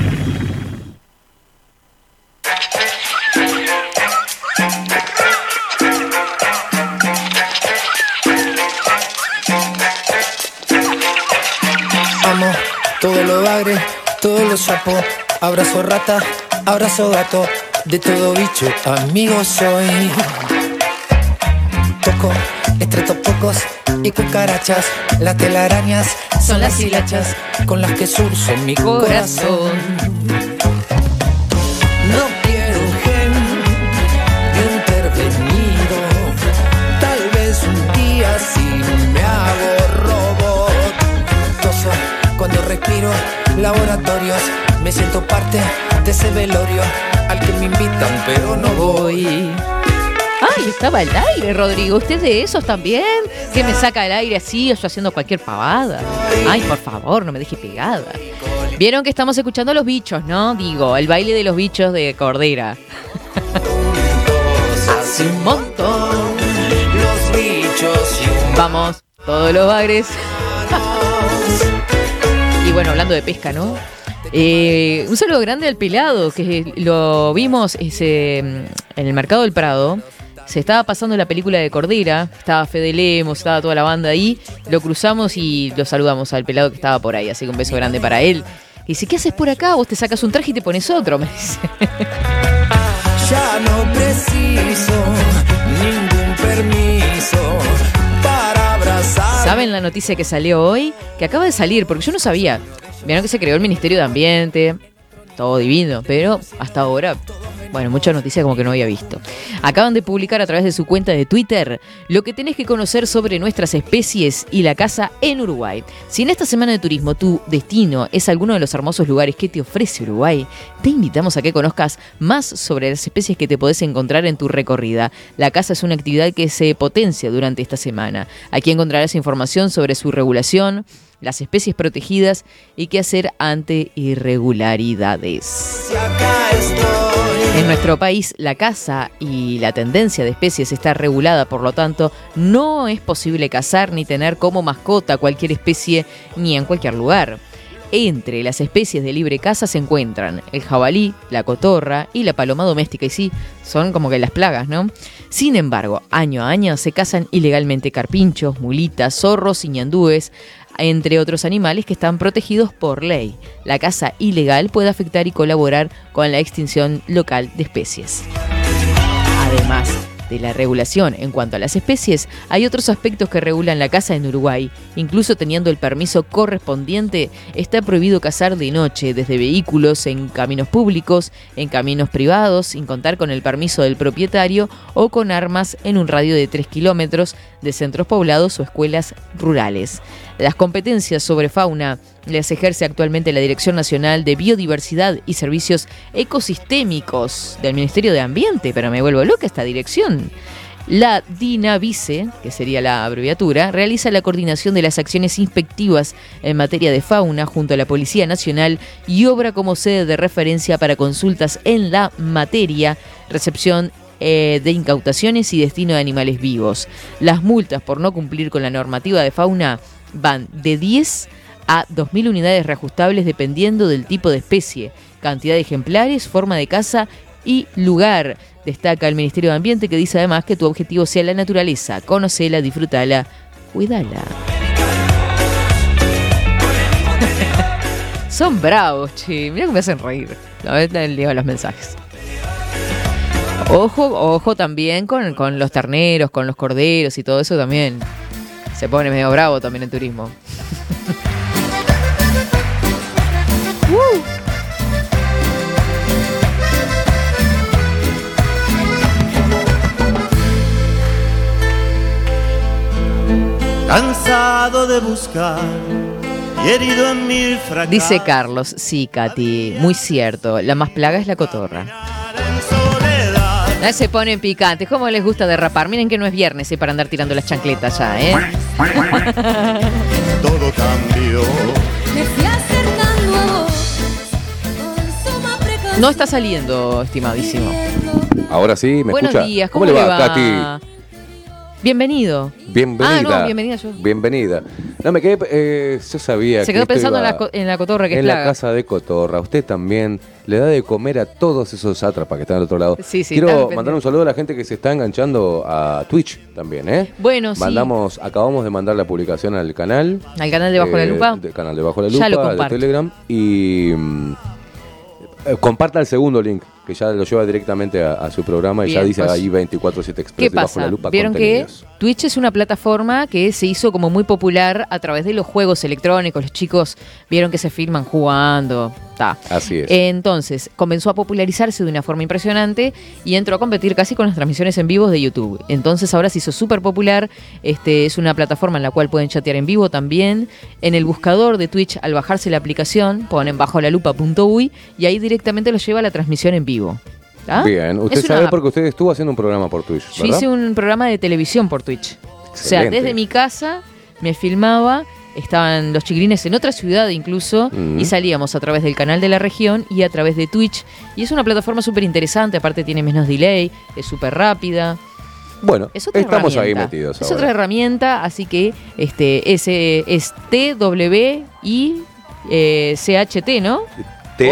Bagre, todo lo sapo. Abrazo rata, abrazo gato. De todo bicho, amigo soy. Toco estratos pocos y cucarachas. Las telarañas son las hilachas con las que surzo mi corazón. No quiero un gen intervenido. Tal vez un día sí me hago robot. Toso cuando respiro laboratorios. Me siento parte de ese velorio al que me invitan, pero no voy. Ay, estaba el aire, Rodrigo. ¿Usted de esos también? Que me saca el aire así, yo haciendo cualquier pavada. Ay, por favor, no me deje pegada. Vieron que estamos escuchando a los bichos, ¿no? Digo, el baile de los bichos de Cordera. Hace un montón los bichos Vamos, todos los bagres. Y bueno, hablando de pesca, ¿no? Eh, un saludo grande al pelado, que lo vimos ese, en el Mercado del Prado. Se estaba pasando la película de Cordera, estaba Fede Lemos, estaba toda la banda ahí. Lo cruzamos y lo saludamos al pelado que estaba por ahí, así que un beso grande para él. Y dice, ¿qué haces por acá? Vos te sacas un traje y te pones otro, me dice. Ya no preciso ningún permiso. ¿Saben la noticia que salió hoy? Que acaba de salir, porque yo no sabía. Vieron que se creó el Ministerio de Ambiente, todo divino, pero hasta ahora, bueno, muchas noticias como que no había visto. Acaban de publicar a través de su cuenta de Twitter lo que tenés que conocer sobre nuestras especies y la caza en Uruguay. Si en esta semana de turismo tu destino es alguno de los hermosos lugares que te ofrece Uruguay, te invitamos a que conozcas más sobre las especies que te podés encontrar en tu recorrida. La caza es una actividad que se potencia durante esta semana. Aquí encontrarás información sobre su regulación, las especies protegidas y qué hacer ante irregularidades. En nuestro país, la caza y la tendencia de especies está regulada, por lo tanto, no es posible cazar ni tener como mascota cualquier especie ni en cualquier lugar. Entre las especies de libre caza se encuentran el jabalí, la cotorra y la paloma doméstica. Y sí, son como que las plagas, ¿no? Sin embargo, año a año se cazan ilegalmente carpinchos, mulitas, zorros y ñandúes, entre otros animales que están protegidos por ley. La caza ilegal puede afectar y colaborar con la extinción local de especies. Además de la regulación en cuanto a las especies, hay otros aspectos que regulan la caza en Uruguay. Incluso teniendo el permiso correspondiente, está prohibido cazar de noche desde vehículos en caminos públicos, en caminos privados, sin contar con el permiso del propietario o con armas en un radio de 3 kilómetros de centros poblados o escuelas rurales. Las competencias sobre fauna las ejerce actualmente la Dirección Nacional de Biodiversidad y Servicios Ecosistémicos del Ministerio de Ambiente, pero me vuelvo loca esta dirección. La DINAVICE, que sería la abreviatura, realiza la coordinación de las acciones inspectivas en materia de fauna junto a la Policía Nacional y obra como sede de referencia para consultas en la materia, recepción eh, de incautaciones y destino de animales vivos. Las multas por no cumplir con la normativa de fauna van de 10 a 2.000 unidades reajustables dependiendo del tipo de especie, cantidad de ejemplares, forma de caza y lugar. Destaca el Ministerio de Ambiente que dice además que tu objetivo sea la naturaleza, conocela, disfrutala, cuidala. Son bravos, che. Mira que me hacen reír. A ver, leo los mensajes. Ojo, ojo también con los terneros, con los corderos y todo eso también. Se pone medio bravo también el turismo. Uh. Cansado de buscar y herido en mil fracasos. Dice Carlos, sí, Katy, muy cierto. La más plaga es la cotorra. Ah, Se ponen picantes. ¿Cómo les gusta derrapar? Miren que no es viernes eh, para andar tirando las chancletas ya, ¿eh? Todo cambió. No está saliendo, estimadísimo. Ahora sí, ¿me Buenos escucha? días, ¿cómo, le va? Katy? Bienvenido. Bienvenida. Ah, no, bienvenida yo. Bienvenida. No, me quedé, eh, yo sabía Se que quedó esto pensando en la, en la cotorra que es en la plaga. casa de Cotorra. Usted también le da de comer a todos esos sátrapas que están al otro lado. Sí, sí, Quiero mandar un saludo a la gente que se está enganchando a Twitch también, ¿eh? Bueno, sí. Mandamos, acabamos de mandar la publicación al canal. Al canal de Bajo la eh, Lupa. canal de Bajo la Ya lo Lupa, de. Telegram. Y mm, eh, comparta el segundo link, que ya lo lleva directamente a, a su programa y ya dice pues. ahí 24-7 Express ¿Qué de Bajo pasa? la Lupa Vieron que. Twitch es una plataforma que se hizo como muy popular a través de los juegos electrónicos. Los chicos vieron que se filman jugando. Así es. Entonces, comenzó a popularizarse de una forma impresionante y entró a competir casi con las transmisiones en vivo de YouTube. Entonces, ahora se hizo súper popular. Este, es una plataforma en la cual pueden chatear en vivo también. En el buscador de Twitch, al bajarse la aplicación, ponen bajo la lupa.uy y ahí directamente los lleva a la transmisión en vivo. ¿Ah? Bien, usted Es sabe porque usted estuvo haciendo un programa por Twitch, Yo hice un programa de televisión por Twitch. O sea, desde mi casa me filmaba, estaban los chiquilines en otra ciudad incluso, y salíamos a través del canal de la región y a través de Twitch. Y es una plataforma súper interesante, aparte tiene menos delay, es súper rápida. Bueno, Es otra estamos ahí metidos Es ahora. otra herramienta, así que este es, es TWI eh, CHT, ¿no?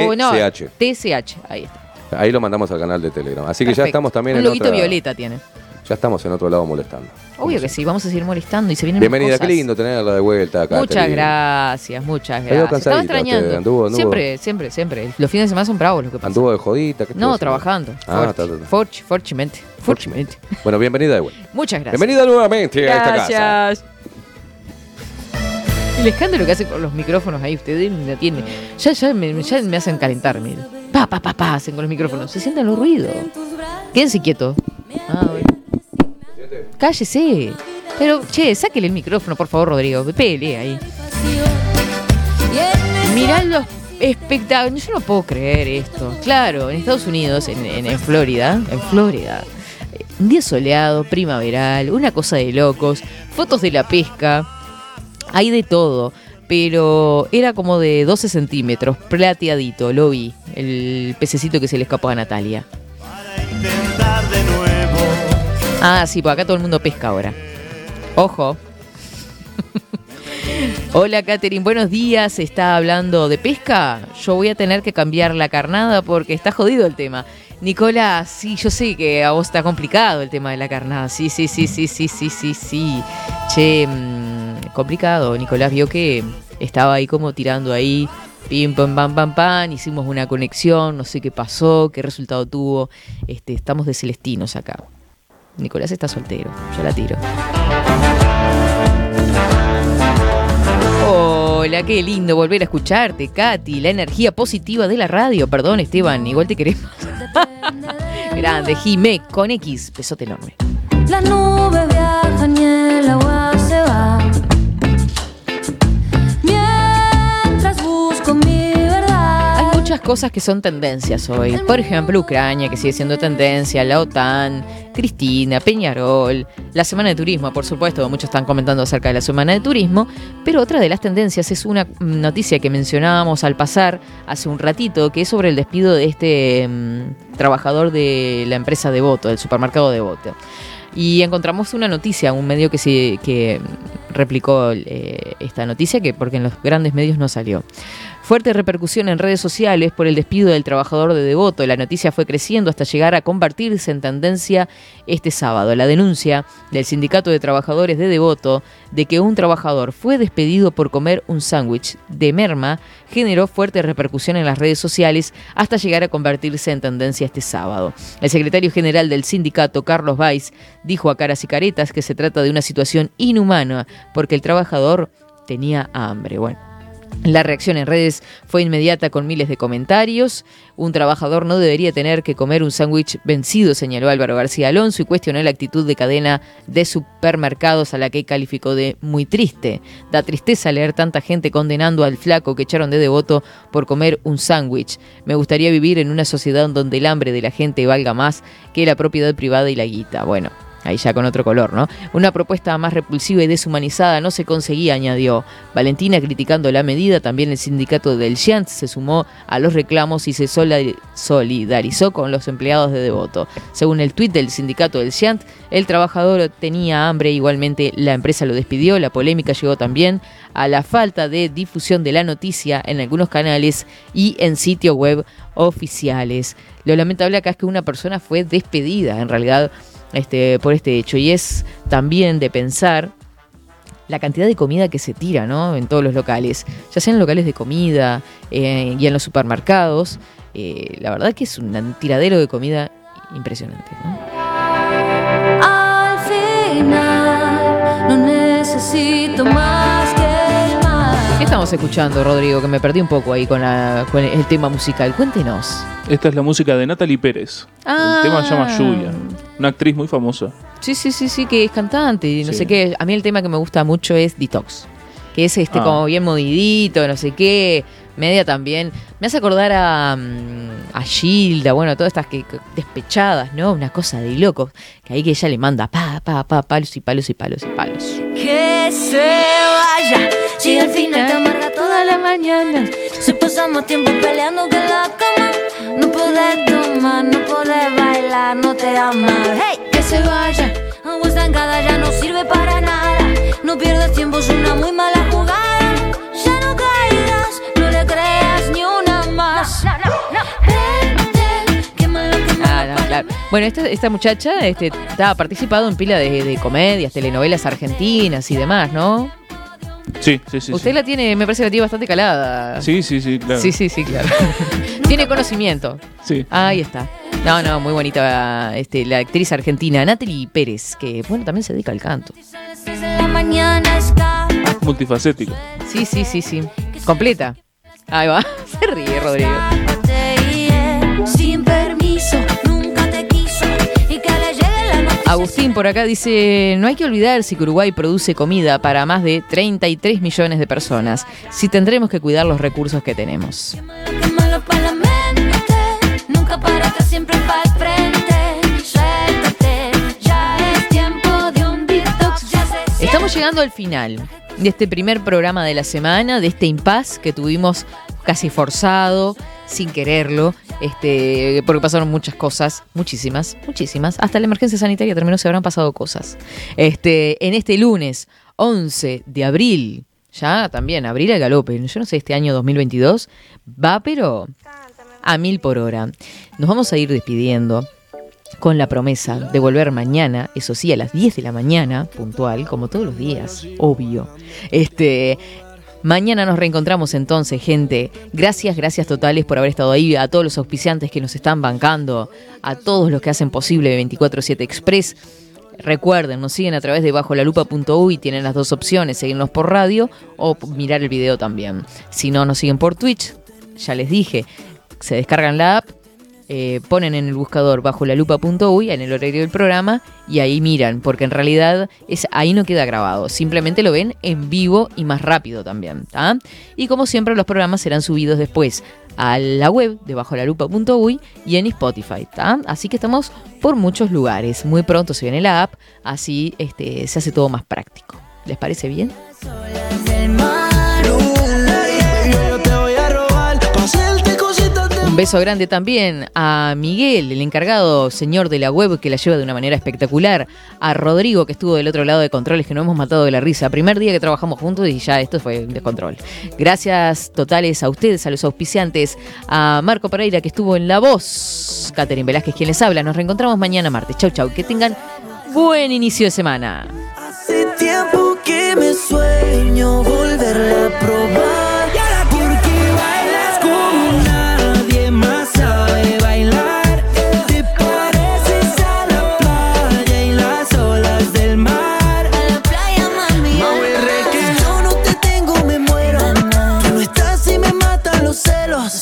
O no, TCH. TCH, ahí está. Ahí lo mandamos al canal de Telegram. Así que ya estamos también Un en loguito otra- violeta tiene. Ya estamos en otro lado molestando. Obvio que sí, vamos a seguir molestando y se vienen más Bienvenida, qué cosas. lindo tenerla de vuelta acá. Muchas gracias, muchas gracias. Estaba extrañando. usted, anduvo- anduvo- Siempre, siempre, siempre. Los fines de semana son bravos lo que pasa. Anduvo de jodita. ¿qué No, trabajando. Ah, está, está, está. Forch- forchmente. Forchmente. Bueno, bienvenida de vuelta. Muchas gracias. Bienvenida nuevamente a esta casa. Gracias. El escándalo que hace con los micrófonos ahí, ustedes no tienen. Ya, ya, me, ya me hacen calentar, miren. Pa, pa, pa, pa, hacen con los micrófonos. Se sienten los ruidos. Quédense quietos. Ah, bueno. Cállese. Pero, che, sáquele el micrófono, por favor, Rodrigo. Pele ahí. Mirá los espectáculos. Yo no puedo creer esto. Claro, en Estados Unidos, en, en- en Florida, en Florida, un día soleado, primaveral, una cosa de locos, fotos de la pesca, hay de todo. Pero era como de 12 centímetros, plateadito, lo vi. El pececito que se le escapó a Natalia. Ah, sí, pues acá todo el mundo pesca ahora. Ojo. Hola, Katherine, buenos días. ¿Está hablando de pesca? Yo voy a tener que cambiar la carnada porque está jodido el tema. Nicolás, sí, yo sé que a vos está complicado el tema de la carnada. Sí, sí, sí, sí, sí, sí, sí, sí. Che, mm, complicado. Nicolás vio que estaba ahí como tirando ahí. Pim, pam, pam, pam, pam. Hicimos una conexión, no sé qué pasó, qué resultado tuvo. Este, estamos de celestinos acá. Nicolás está soltero, yo la tiro. Hola, qué lindo volver a escucharte, Katy. La energía positiva de la radio. Perdón, Esteban, igual te queremos. Grande, Jimé, con X, besote enorme. Las nubes viajan y el agua se va. Cosas que son tendencias hoy. Por ejemplo, Ucrania, que sigue siendo tendencia, la OTAN, Cristina, Peñarol, la Semana de Turismo, por supuesto, muchos están comentando acerca de la Semana de Turismo, pero otra de las tendencias es una noticia que mencionábamos al pasar hace un ratito, que es sobre el despido de este mm, trabajador de la empresa Devoto, del supermercado Devoto. Y encontramos una noticia, un medio que, se, que replicó eh, esta noticia, que porque en los grandes medios no salió. Fuerte repercusión en redes sociales por el despido del trabajador de Devoto. La noticia fue creciendo hasta llegar a convertirse en tendencia este sábado. La denuncia del Sindicato de Trabajadores de Devoto de que un trabajador fue despedido por comer un sándwich de merma generó fuerte repercusión en las redes sociales hasta llegar a convertirse en tendencia este sábado. El secretario general del sindicato, Carlos Valls, dijo a caras y caretas que se trata de una situación inhumana porque el trabajador tenía hambre. Bueno. La reacción en redes fue inmediata con miles de comentarios. Un trabajador no debería tener que comer un sándwich vencido, señaló Álvaro García Alonso y cuestionó la actitud de cadena de supermercados a la que calificó de muy triste. Da tristeza leer tanta gente condenando al flaco que echaron de devoto por comer un sándwich. Me gustaría vivir en una sociedad donde el hambre de la gente valga más que la propiedad privada y la guita. Bueno, Ahí ya con otro color, ¿no? Una propuesta más repulsiva y deshumanizada no se conseguía, añadió. Valentina criticando la medida, también el sindicato del Giant se sumó a los reclamos y se solidarizó con los empleados de Devoto. Según el tuit del sindicato del Giant, el trabajador tenía hambre, igualmente la empresa lo despidió, la polémica llegó también a la falta de difusión de la noticia en algunos canales y en sitios web oficiales. Lo lamentable acá es que una persona fue despedida, en realidad este, por este hecho. Y es también de pensar la cantidad de comida que se tira ¿no? en todos los locales, ya sean locales de comida eh, y en los supermercados. Eh, la verdad que es un tiradero de comida impresionante. Al final no necesito más ¿Qué estamos escuchando, Rodrigo? Que me perdí un poco ahí con, la- con el tema musical. Cuéntenos. Esta es la música de Natalie Pérez. Ah. El tema se llama Lluvia. Una actriz muy famosa. Sí, sí, sí, sí, que es cantante y no Sí. sé qué. A mí el tema que me gusta mucho es Detox. Que es este Ah. como bien movidito, no sé qué. Media también. Me hace acordar a, mm, a Gilda, bueno, todas estas que, despechadas, ¿no? Una cosa de locos. Que ahí que ella le manda pa, pa, pa, palos y palos y palos y palos. Que se vaya. Si al final te amarga toda la mañana. Si pasamos tiempo peleando que la cama. No podés tomar, no podés bailar, no te ama. Hey, que se vaya. Agua estancada ya no sirve para nada. No pierdas tiempo, es una muy mala jugada. Claro. Bueno, esta, esta muchacha este, está, ha participado en pila de, de comedias, telenovelas argentinas y demás, ¿no? Sí, sí, sí. Usted sí. la tiene, me parece que la tiene bastante calada. Sí, sí, sí, claro. Sí, sí, sí, claro. tiene conocimiento. Sí. Ahí está. No, no, muy bonita este, la actriz argentina Natalie Pérez, que bueno, también se dedica al canto. Multifacético. Sí, sí, sí, sí. Completa. Ahí va. Se ríe, Rodrigo. Agustín por acá dice, no hay que olvidarse que Uruguay produce comida para más de 33 millones de personas. Si tendremos que cuidar los recursos que tenemos. Estamos llegando al final de este primer programa de la semana, de este impas que tuvimos casi forzado, sin quererlo, este, porque pasaron muchas cosas, muchísimas, muchísimas. Hasta la emergencia sanitaria terminó, se habrán pasado cosas. Este, en este lunes 11 de abril Ya también, abrir el galope. Yo no sé, este año 2022 va, pero a mil por hora. Nos vamos a ir despidiendo con la promesa de volver mañana, eso sí, a las 10 de la mañana, puntual, como todos los días, obvio. Este. Mañana nos reencontramos entonces, gente. Gracias, gracias totales por haber estado ahí, a todos los auspiciantes que nos están bancando, a todos los que hacen posible 247 Express. Recuerden, nos siguen a través de bajolalupa.uy, tienen las dos opciones, seguirnos por radio o mirar el video también. Si no, nos siguen por Twitch, ya les dije, se descargan la app, eh, ponen en el buscador bajo la lupa.uy en el horario del programa y ahí miran, porque en realidad es, ahí no queda grabado, simplemente lo ven en vivo y más rápido también. ¿tá? Y como siempre los programas serán subidos después a la web de bajo la lupa.uy y en Spotify. ¿tá? Así que estamos por muchos lugares. Muy pronto se viene la app, así este, se hace todo más práctico. ¿Les parece bien? Beso grande también a Miguel, el encargado señor de la web que la lleva de una manera espectacular. A Rodrigo, que estuvo del otro lado de controles, que nos hemos matado de la risa. Primer día que trabajamos juntos y ya esto fue un descontrol. Gracias totales a ustedes, a los auspiciantes. A Marco Pereira, que estuvo en La Voz. Catherine Velázquez, quien les habla. Nos reencontramos mañana martes. Chau, chau. Que tengan buen inicio de semana. Hace tiempo que me sueño volverla a probar.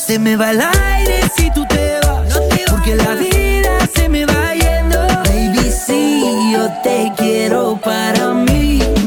Se me va el aire si tú te vas. Porque la vida se me va yendo. Baby, si yo te quiero para mí.